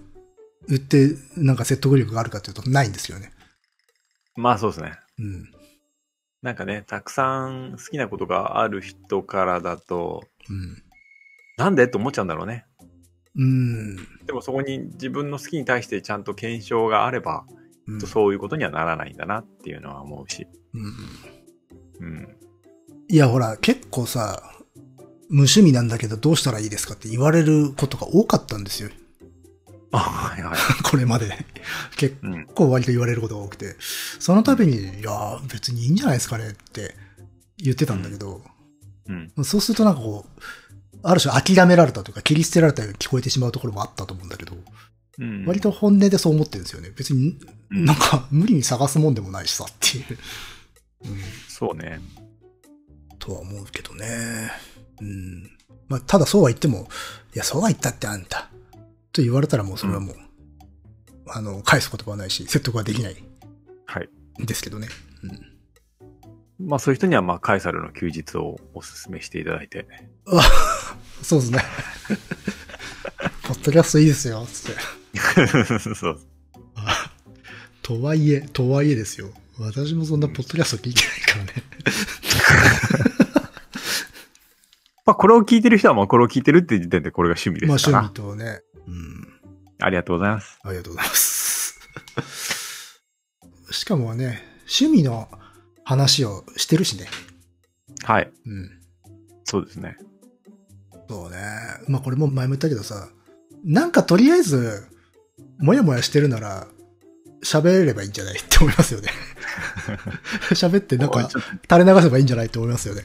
言って、なんか説得力があるかというと、ないんですよね。まあそうですね。うん。なんかね、たくさん好きなことがある人からだと、うん。なんでって思っちゃうんだろうね。うん。でもそこに自分の好きに対してちゃんと検証があれば、うんそういうことにはならないんだなっていうのは思うし。うんうん。いや、ほら、結構さ、無趣味なんだけどどうしたらいいですかって言われることが多かったんですよ。あ、はいはい。これまで。結うん。構割と言われることが多くて。その度に、いや、別にいいんじゃないですかねって言ってたんだけど、うん。そうするとなんかこう、ある種諦められたというか切り捨てられたように聞こえてしまうところもあったと思うんだけど、うん。割と本音でそう思ってるんですよね。別に、うんなんか無理に探すもんでもないしさっていう。うんそうね。とは思うけどね。うん。まあ、ただそうは言っても、いや、そうは言ったってあんた。と言われたらもうそれはもう、あの、返す言葉はないし、説得はできないはい。んですけどね。うん。まあそういう人には、まあ、カエサルの休日をお勧めしていただいて。そうですね。ポッドキャストいいですよ、つって。そう。とはいえ、とはいえですよ。私もそんなポッドキャスト聞いてないからね。まあこれを聞いてる人は、まあこれを聞いてるって時点でこれが趣味でまあすから。趣味とね。うん。ありがとうございます。ありがとうございます。しかもね、趣味の話をしてるしね。はい。うん。そうですね。そうね。まあこれも前も言ったけどさ、なんかとりあえず、もやもやしてるなら、喋れればいいんじゃないって思いますよね。喋ってなんか垂れ流せばいいんじゃないって思いますよね。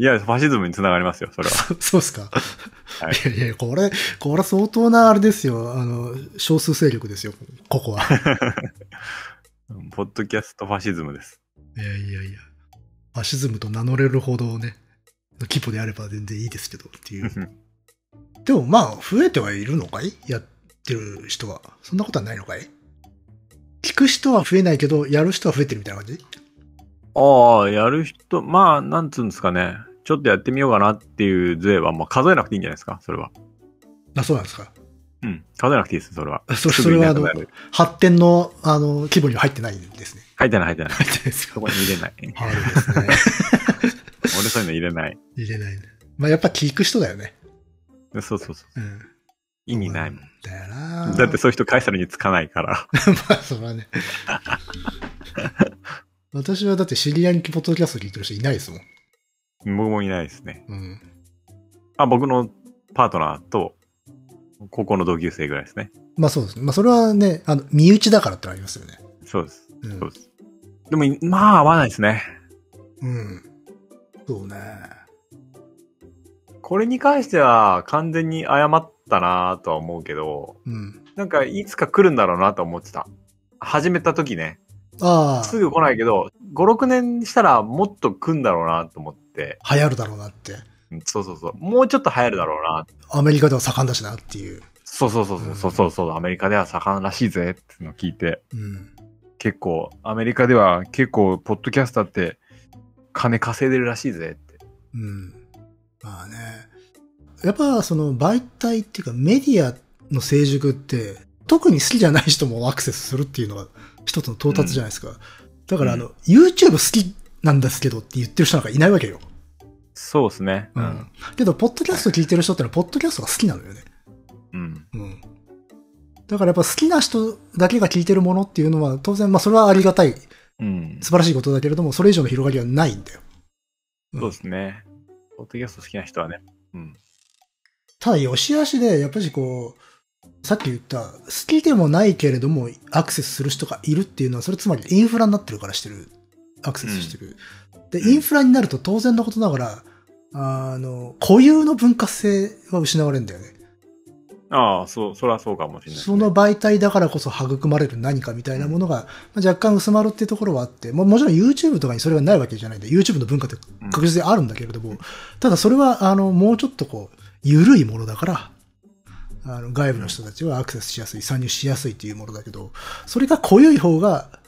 いや、ファシズムにつながりますよ、それは。そそうっすか？はいいやいや、これ、これ相当なあれですよ。あの、少数勢力ですよ、ここは。う んポッドキャストファシズムです。いやいやいや。ファシズムと名乗れるほどね、規模であれば全然いいですけどっていう。でもまあ、増えてはいるのかい？やってる人は。そんなことはないのかい？聞く人は増えないけど、やる人は増えてるみたいな感じ？ああ、やる人、まあ、なんつうんですかね。ちょっとやってみようかなっていう税は、まあ数えなくていいんじゃないですか、それは。あ、そうなんですか。うん。数えなくていいです、それは。そすそれはあの発展の、あの、規模には入ってないんですね。入ってない、入ってない。入ってないですかそこに入れない。あるですね。俺そういうの入れない。入れないね。まあやっぱ聞く人だよね。そうそうそう。うん。意味ないもん。だよなだってそういう人カエサルにつかないから。まあ、それはね。私はだって知り合いにポッドキャスト聞いてる人いないですもん。僕もいないですね。うん。あ、僕のパートナーと、高校の同級生ぐらいですね。まあそうですね。まあそれはね、あの、身内だからってのありますよね。そうです。うんそうです。でも、まあ合わないですね。うん。そうね。これに関しては完全に謝ったなとは思うけど、うん。なんかいつか来るんだろうなと思ってた。始めた時ね。あすぐ来ないけど、5、6年したらもっと来んだろうなと思って。あ、流行るだろうなって。うんそうそうそう。もうちょっと流行るだろうな。アメリカでは盛んだしなっていう。そうそうそうそうそうそうそう、アメリカでは盛んらしいぜってのを聞いて、うん。結構、アメリカでは結構、ポッドキャスターって金稼いでるらしいぜって。うん。まあね。やっぱその媒体っていうかメディアの成熟って、特に好きじゃない人もアクセスするっていうのが一つの到達じゃないですか。だからあの、YouTube 好きなんですけどって言ってる人なんかいないわけよ。そうですね。うん。けど、ポッドキャスト聞いてる人ってのは、ポッドキャストが好きなのよね。うん。うん。だからやっぱ好きな人だけが聞いてるものっていうのは、当然、まあそれはありがたい、うん。素晴らしいことだけれども、それ以上の広がりはないんだよ。うんそうですね。ポッドキャスト好きな人はね。うん。ただ、良し悪しで、やっぱりこう、さっき言った、好きでもないけれども、アクセスする人がいるっていうのは、それつまりインフラになってるからしてる。アクセスしてる。で、インフラになると当然のことながら、あの、固有の文化性は失われるんだよね。ああ、そう、それはそうかもしれない、ね。その媒体だからこそ育まれる何かみたいなものが、まあ若干薄まるっていうところはあって、ももちろん YouTube とかにそれがないわけじゃないんで、YouTube の文化って確実にあるんだけれども、ただそれは、あの、もうちょっとこう、緩いものだから、あの、外部の人たちはアクセスしやすい、参入しやすいっていうものだけど、それが濃ゆい方が、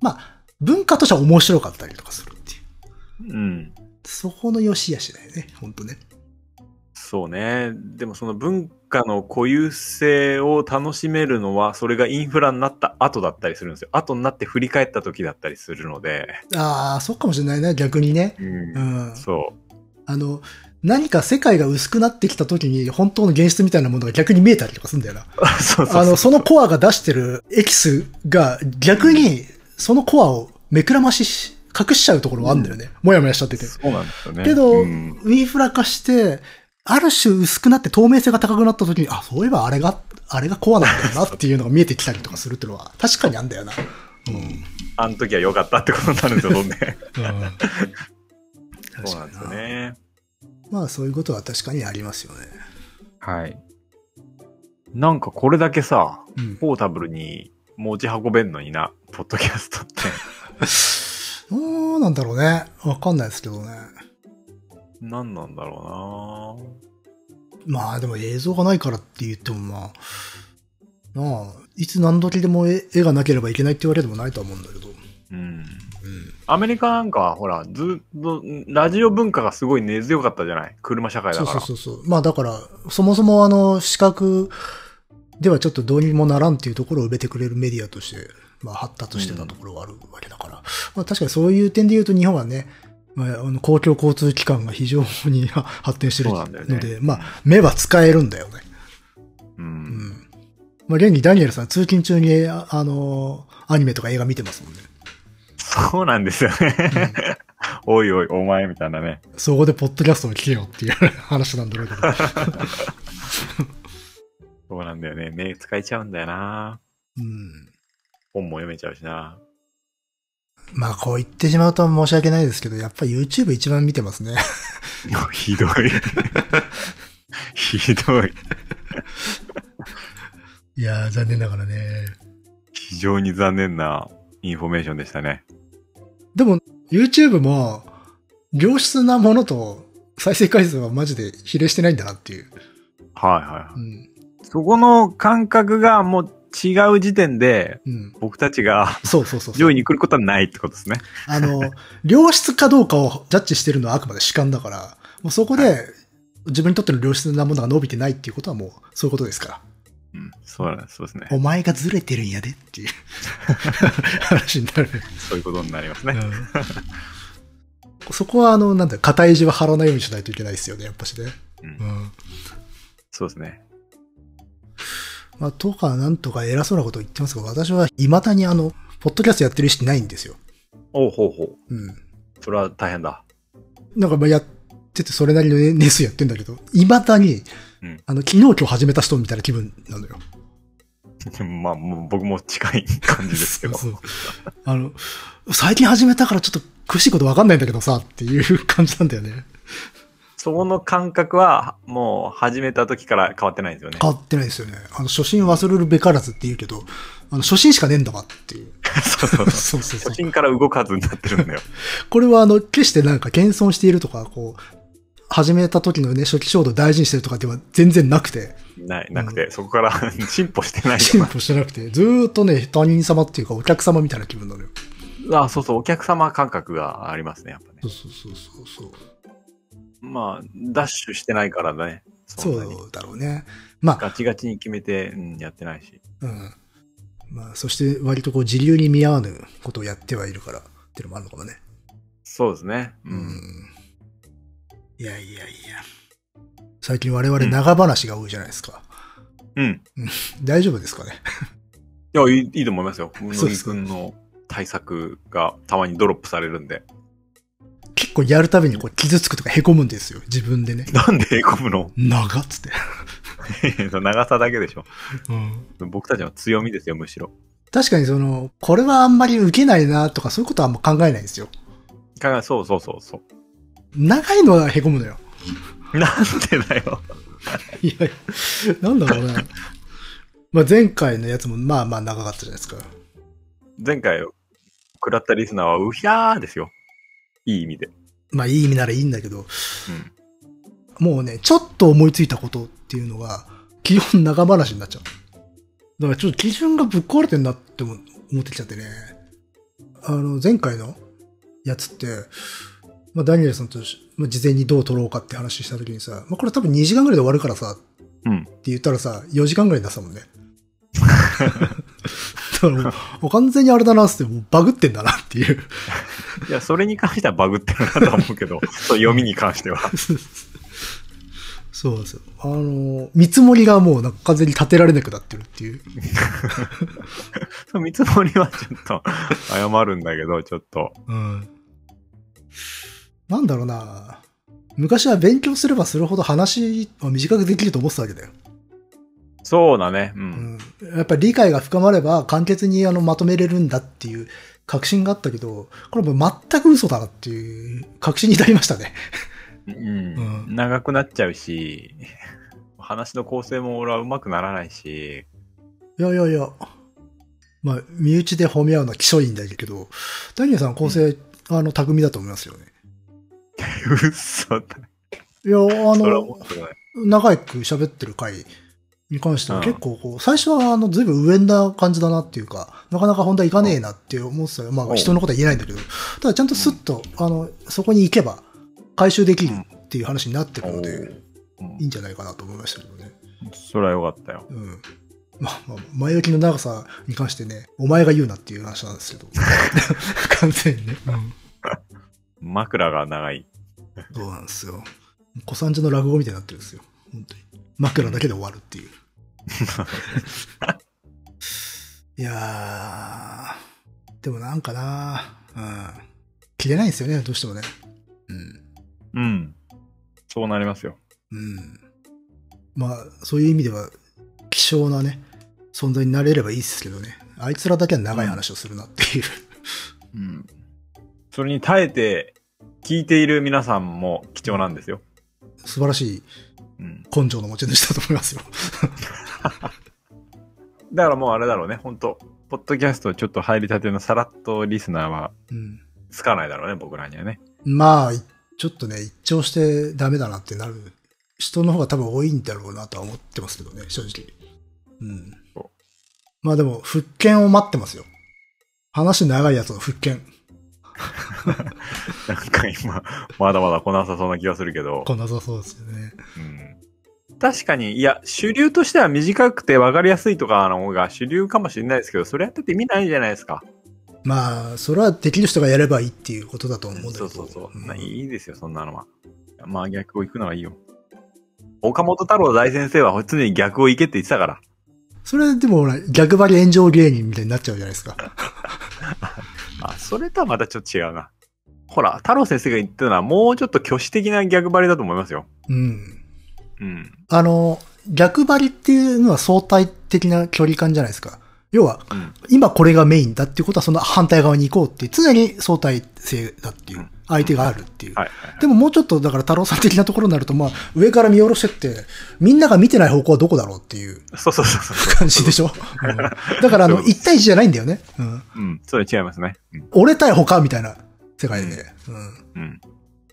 まあ、文化としては面白かったりとかするっていう。うん。そこの良し悪しだよね、本当ね。そうね。でもその文化の固有性を楽しめるのは、それがインフラになった後だったりするんですよ。後になって振り返った時だったりするので。ああ、そうかもしれないね、逆にね。うんうん。そあの、何か世界が薄くなってきた時に本当の現実みたいなものが逆に見えたりとかするんだよな。そうそうそう。あの、そのコアが出してるエキスが逆にそのコアを目くらましし、隠しちゃうところがあるんだよね。もやもやしちゃってて。そうなんですよね。けど、うんインフラ化して、ある種薄くなって透明性が高くなった時に、あ、そういえばあれが、あれがコアなんだよなっていうのが見えてきたりとかするっていうのは 確かにあんだよな。うん。あの時は良かったってことになるんですよ、どんで。確かにそうなんですよな。ね。まあそういうことは確かにありますよね。はい。なんかこれだけさ、うん。ポータブルに持ち運べんのにな、ポッドキャストって。どうなんだろうね。わかんないですけどね。何なんだろまあでも映像がないからって言ってもまあ、なあ、いつ何時でも絵絵がなければいけないって言われてもないとは思うんだけど。うなうん。うん。アメリカなんかは、ほら、ずっと、ラジオ文化がすごい根強かったじゃない？車社会だそうから。そうそうそう。まあだから、そもそもあの、視覚ではちょっとどうにもならんっていうところを埋めてくれるメディアとして、まあ発達してたところがあるわけだから。まあ確かにそういう点で言うと日本はね、まあ、あの公共交通機関が非常に発展してるそうので、ねまあ目は使えるんだよね。う。うんん。まあ現にダニエルさん通勤中にああの、アニメとか映画見てますもんね。そうなんですよね。おいおい、お前みたいなね。そこでポッドキャストを聞けよっていう話なんだろうけど。そうなんだよね。目使えちゃうんだよな。うん。本も読めちゃうしな。まあこう言ってしまうと申し訳ないですけど、やっぱ YouTube 一番見てますね。ひどい。ひどい。いやー、残念ながらね。非常に残念なインフォメーションでしたね。でも、YouTube も、良質なものと再生回数はマジで比例してないんだなっていう。はいはい。ん。そこの感覚がもう違う時点で、うん。僕たちがそうそうそう。上位に来ることはないってことですね。あの、良質かどうかをジャッジしてるのはあくまで主観だから、もうそこで自分にとっての良質なものが伸びてないっていうことはもうそういうことですから。うん。そうなんです。そうですね。お前がずれてるんやでっていう 話になる。そういうことになりますね。そこはあの、なんだ、肩意地は張らないようにしないといけないですよね、やっぱしね。うんうん。そうですね。まあ、とか、なんとか偉そうなこと言ってますが、私は未だにあの、ポッドキャストやってる意識ないんですよ。おうほうほう。うん。それは大変だ。なんかまあやっててそれなりのね年数やってんだけど、未だに、うんあの、昨日今日始めた人みたいな気分なのよ。まあ、もう僕も近い感じですけど。そうそうあの、最近始めたからちょっと詳しいことわかんないんだけどさ、っていう感じなんだよね。そこの感覚は、もう始めた時から変わってないんですよね。変わってないですよね。あの、初心忘れるべからずって言うけど、あの、初心しかねえんだわっていう。そうそうそう初。心から動かずになってるんだよ。これはあの、決してなんか謙遜しているとか、こう、始めた時のね、初期衝動を大事にしてるとかでは全然なくて、ない、なくて、そこから 進歩してない進よ歩してなくて、ずーっとね、他人様っていうかお客様みたいな気分なのよ。な。あ、そうそう、お客様感覚がありますね、やっぱねそ。うそうそうそうそう。まあ、ダッシュしてないからね。そうだろうね。まあ、ガチガチに決めて、うん、やってないし。うん。まあ、そして割とこう、自流に見合わぬことをやってはいるから、っていうのもあるのかもね。そうですね。う。うんん。いやいやいや。最近我々長話が多いじゃないですか。うん。大丈夫ですかね？いや、いいいいと思いますよ。うのぎそうですかくんの対策がたまにドロップされるんで。結構やるたびにこう傷つくとか凹むんですよ。自分でね。なんでへこむの？長っつって。長さだけでしょ。うん。僕たちの強みですよ、むしろ。確かにその、これはあんまり受けないなとかそういうことはあんま考えないんですよ。考えそうそうそうそ長いのは凹むのよ。う。なんでだよ。い やいや、なんだろうね。まあ前回のやつもまあまあ長かったじゃないですか。前回、食らったリスナーはうひゃーですよ。いい意味で。まあいい意味ならいいんだけど、うん。もうね、ちょっと思いついたことっていうのが、基本長話になっちゃう。だからちょっと基準がぶっ壊れてんなっても思ってきちゃってね。あの、前回のやつって、まあダニエルさんとし、まあ、事前にどう撮ろうかって話した時にさ、まあこれ多分2時間ぐらいで終わるからさ、うん。って言ったらさ、4時間ぐらいになってたもんね。だから完全にあれだなって、もうバグってんだなっていう。いや、それに関してはバグってるなとは思うけど、読みに関しては。そうですよ。あの、見積もりがもうなんか完全に立てられなくなってるっていう。その見積もりはちょっと謝るんだけど、ちょっと。うん。なんだろうな昔は勉強すればするほど話は短くできると思ってたわけだよ。そうだね。う。うんん。やっぱり理解が深まれば簡潔にあのまとめれるんだっていう確信があったけど、これもう全く嘘だなっていう確信に至りましたね。うんうん長くなっちゃうし、話の構成も俺は上手くならないし、いやいやいや。まあ、身内で褒め合うのは気性いいんだけど、ダニさん構成、あの、巧みだと思いますよね。嘘だ。いや、あの。長く喋ってる回に関してはうん結構こう、最初はあの、ずいぶん上な感じだなっていうか、なかなか本当はいかねえなって思ってたよ。まうんあ、人のことは言えないんだけど、ただちゃんとスッと、あの、そこに行けば、回収できるっていう話になってるので、うんいいんじゃないかなと思いましたけどね。それはよかったよ。うん。まあ、まあ、前置きの長さに関してね、お前が言うなっていう話なんですけど。完全にね。枕が長い。そうなんですよ。小三治の落語みたいになってるんですよ。本当に。枕だけで終わるっていう。いやー、でもなんかなうん。切れないんですよね、どうしてもね。うん。うん。そうなりますよ。うん。まあ、そういう意味では、希少なね、存在になれればいいですけどね。あいつらだけは長い話をするなっていう。うん。それに耐えて聞いている皆さんも貴重なんですよ。素晴らしいうん。根性の持ち主だと思いますよ。だからもうあれだろうね、本当ポッドキャストちょっと入りたてのさらっとリスナーはうん。つかないだろうね、僕らにはね。まあ、ちょっとね、一聴してダメだなってなる人の方が多分多いんだろうなとは思ってますけどね、正直。うんそ。まあでも、復権を待ってますよ。話長いやつの復権。なんか今、まだまだ来なさそうな気がするけど。こんなさそうですよね。うん、確かに、いや、主流としては短くて分かりやすいとかの方が主流かもしれないですけど、それやってて意味ないじゃないですか。まあ、それはできる人がやればいいっていうことだと思うんだけど。そうそうそう。んまあいいですよ、そんなのは。まあ逆を行くのはいいよ。岡本太郎大先生は常に逆を行けって言ってたから。それでも逆張り炎上芸人みたいになっちゃうじゃないですか。あ、それとはまたちょっと違うな。ほら、太郎先生が言ってたのはもうちょっと挙手的な逆張りだと思いますよ。うん。うん。あの、逆張りっていうのは相対的な距離感じゃないですか。要は、うん。今これがメインだっていうことはその反対側に行こうって常に相対性だっていううん、相手があるっていう。でももうちょっとだから太郎さん的なところになると、まあ、上から見下ろしてって、みんなが見てない方向はどこだろうっていうそうそうそうそう。感じでしょ、うんだからあの、そう1対1じゃないんだよね。うん。うん。それ違いますね。うん。俺対他みたいな世界で。うん。うん。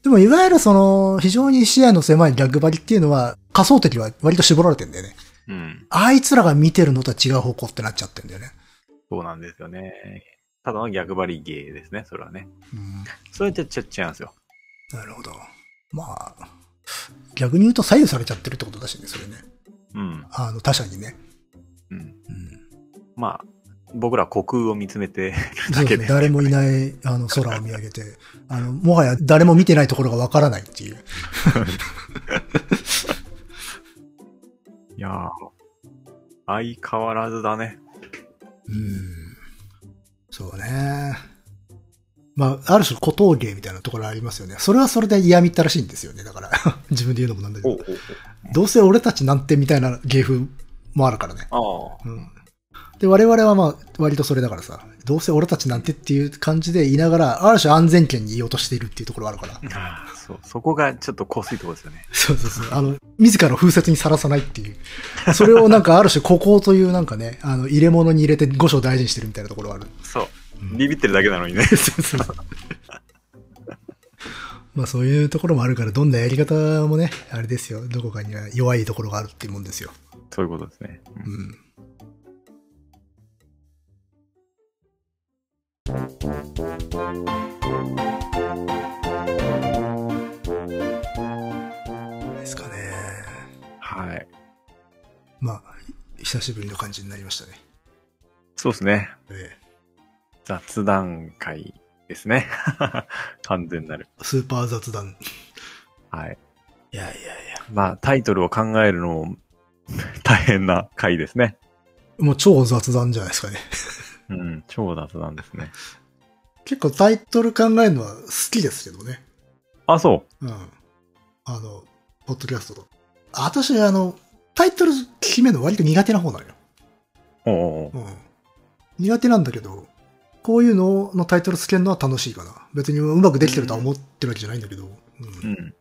でも、いわゆるその、非常に視野の狭い逆張りっていうのは、仮想的は割と絞られてんだよね。うん。あいつらが見てるのとは違う方向ってなっちゃってんだよね。そうなんですよね。ただの逆張り芸ですね、それはね。うん。それってちょっと違うんですよ。なるほど。まあ、逆に言うと左右されちゃってるってことだしね、それね。うん。あの、他者にね。うん。うん。まあ、僕ら虚空を見つめて る。だけで。誰もいない、あの、空を見上げて、あの、もはや誰も見てないところがわからないっていう。いやー相変わらずだね。うん。そうね。まあ、ある種、小峠芸みたいなところありますよね。それはそれで嫌みったらしいんですよね。だから、自分で言うのもなんだけど。どうせ俺たちなんてみたいな芸風もあるからね。ああ。うん。で、我々はまあ、割とそれだからさ、どうせ俺たちなんてっていう感じで言いながら、ある種安全圏に言おうとしているっていうところがあるから。そう。そこがちょっと濃すいところですよね。そうそうそう。あの、自らの風雪にさらさないっていう。それをなんかある種、孤高というなんかね、あの、入れ物に入れて五章大事にしてるみたいなところがある。そう。うんビビってるだけなのにね。そうそうそう。まあそういうところもあるから、どんなやり方もね、あれですよ。どこかには弱いところがあるっていうもんですよ。そういうことですね。うんうん。まあ、久しぶりの感じになりましたね。そうですね。え雑談会ですね。完全なる。えスーパー雑談。はい。いやいやいや。まあ、タイトルを考えるのも 大変な回ですね。もう超雑談じゃないですかね。うん、超雑談ですね。結構タイトル考えるのは好きですけどね。あ、そうん。あの、ポッドキャストと。私、あの、タイトル決めるの割と苦手な方なのよ。う。おうおううん。苦手なんだけど、こういうののタイトルつけるのは楽しいかな。別にうまくできてるとは思ってるわけじゃないんだけど、うん。うん。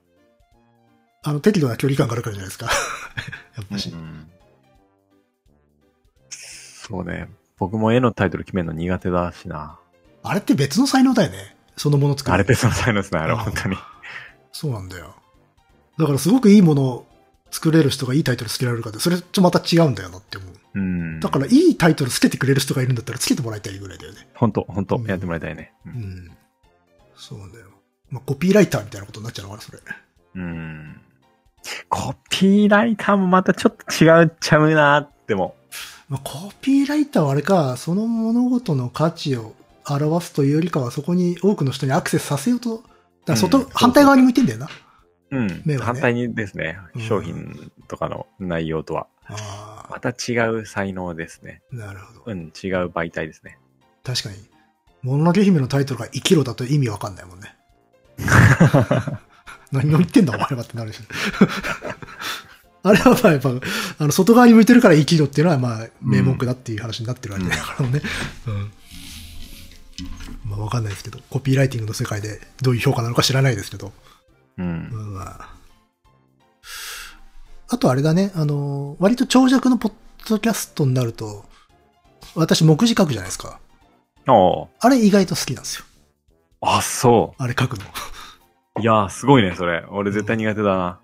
あの、適度な距離感があるからじゃないですか。やっぱし。うんそうね。僕も絵のタイトル決めるの苦手だしな。あれって別の才能だよね。そのもの作る。あれ別の才能ですね、あれうん本当に。そうなんだよ。だからすごくいいものを作れる人がいいタイトルつけられるかって、それとまた違うんだよなって思う。うん。だからいいタイトルつけてくれる人がいるんだったらつけてもらいたいぐらいだよね。本当本当うんやってもらいたいね。ううんん。そうだよ。まあ、コピーライターみたいなことになっちゃうのかな、それ。うん。コピーライターもまたちょっと違うっちゃうなっても。まあ、コピーライターはあれか、その物事の価値を表すというよりかは、そこに多くの人にアクセスさせようと、だから外、う反対側に向いてんだよな。うん。目はね反対にですねうん、商品とかの内容とは。あまた違う才能ですね。あ、なるほど。うん、違う媒体ですね。確かに。もののけ姫のタイトルが生きろだと意味わかんないもんね。何を言ってんだお前はってなるし。あれはまあやっぱ、あの、外側に向いてるから生きろっていうのはまあ、名目だっていう話になってるわけだからね。うん。まあわかんないですけど、コピーライティングの世界でどういう評価なのか知らないですけど。うん。あ。あとあれだね、あの、割と長尺のポッドキャストになると、私目次書くじゃないですか。おうあれ意外と好きなんですよ。あ、そあれ書くの。う。いやー、すごいね、それ。俺絶対苦手だな。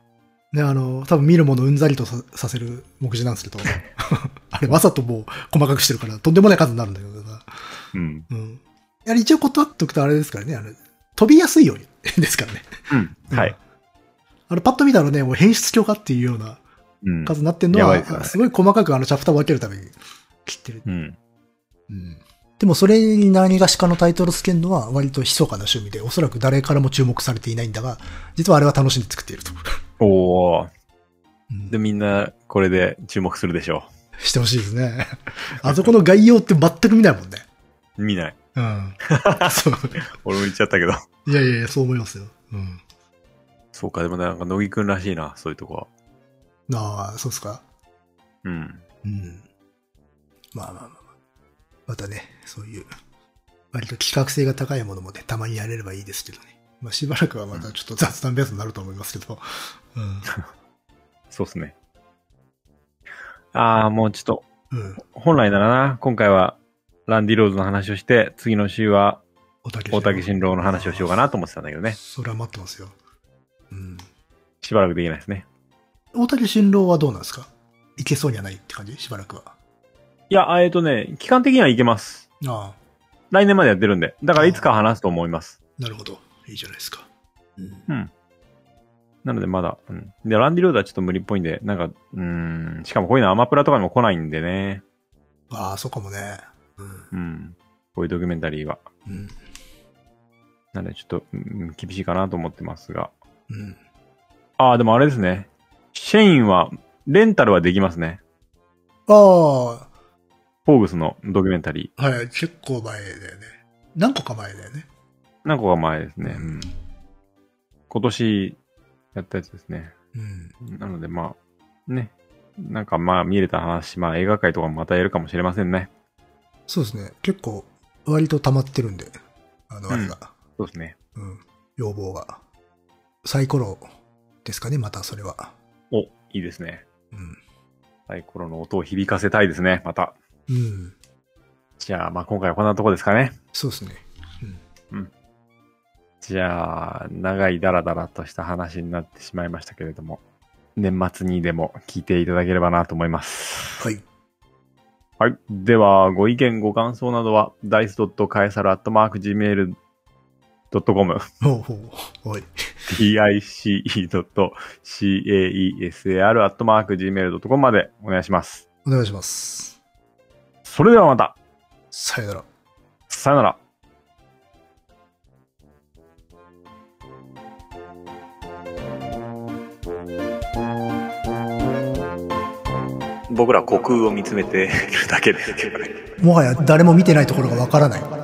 ね、あの、多分見るものうんざりとささせる目次なんですけど、あれわざともう細かくしてるから、とんでもない数になるんだけどさ。うん。うん。やはり一応断っとくとあれですからね、あれ、飛びやすいように ですからね。うん。はい。あれパッと見たらね、もう変質強化っていうようなうん。数になってんのは、やばいですよねすごい細かくあのチャプターを分けるために切ってる。うん。うん。でもそれに何がしかのタイトルつけるのは割と密かな趣味で、おそらく誰からも注目されていないんだが、実はあれは楽しんで作っていると。おー。うんで、みんな、これで注目するでしょしてほしいですね。あそこの概要って全く見ないもんね。う。見ない。うん。そう。俺も言っちゃったけど。いやいやいや、そう思いますよ。うん。そうか、でもなんか、乃木くんらしいな、そういうとこは。ああ、そうですか。うん。うん。まあまあまあまあ。またね、そういう、割と企画性が高いものもね、たまにやれればいいですけどね。まあしばらくはまたちょっと雑談ベースになると思いますけど。うん。そうっすね。あー、もうちょっと、うん。本来ならな、今回は、ランディローズの話をして、次の週は、大竹新郎の話をしようかなと思ってたんだけどね。それは待ってますよ。うん。しばらくできないですね。大竹新郎はどうなんですか？いけそうにはないって感じ？しばらくは。いや、えっとね、期間的にはいけます。ああ、来年までやってるんで。だからいつか話すと思います。なるほど。いいじゃないですか。うん。うん。なのでまだ、うん。で、ランディロードはちょっと無理っぽいんで、なんか、うーん、しかもこういうのアマプラとかにも来ないんでね。ああ、そうかもね。うん。うん。こういうドキュメンタリーは。うん。なのでちょっと、うん、厳しいかなと思ってますが。うん。ああ、でもあれですね。シェインは、レンタルはできますね。ああ、フォーグスのドキュメンタリー。はい、結構前だよね。何個か前だよね。何個か前ですね。うん。今年やったやつですね。うん。なのでまあ、ね。なんかまあ見れた話、まあ映画界とかもまたやるかもしれませんね。そうですね。結構、割と溜まってるんで、あの、あれが、そうですね。うん、要望が。サイコロですかね、またそれは。お、いいですね。うん。サイコロの音を響かせたいですね、また。うん。じゃあ、まあ今回はこんなとこですかね。そうですね。じゃあ、長いダラダラとした話になってしまいましたけれども、年末にでも聞いていただければなと思います。はい。はい。では、ご意見、ご感想などは、dice.caesar.gmail.com、ほうほう。はい。dice.caesar.gmail.com までお願いします。お願いします。それではまた、さよなら。さよなら。僕ら虚空を見つめてるだけですけどね。もはや誰も見てないところがわからない。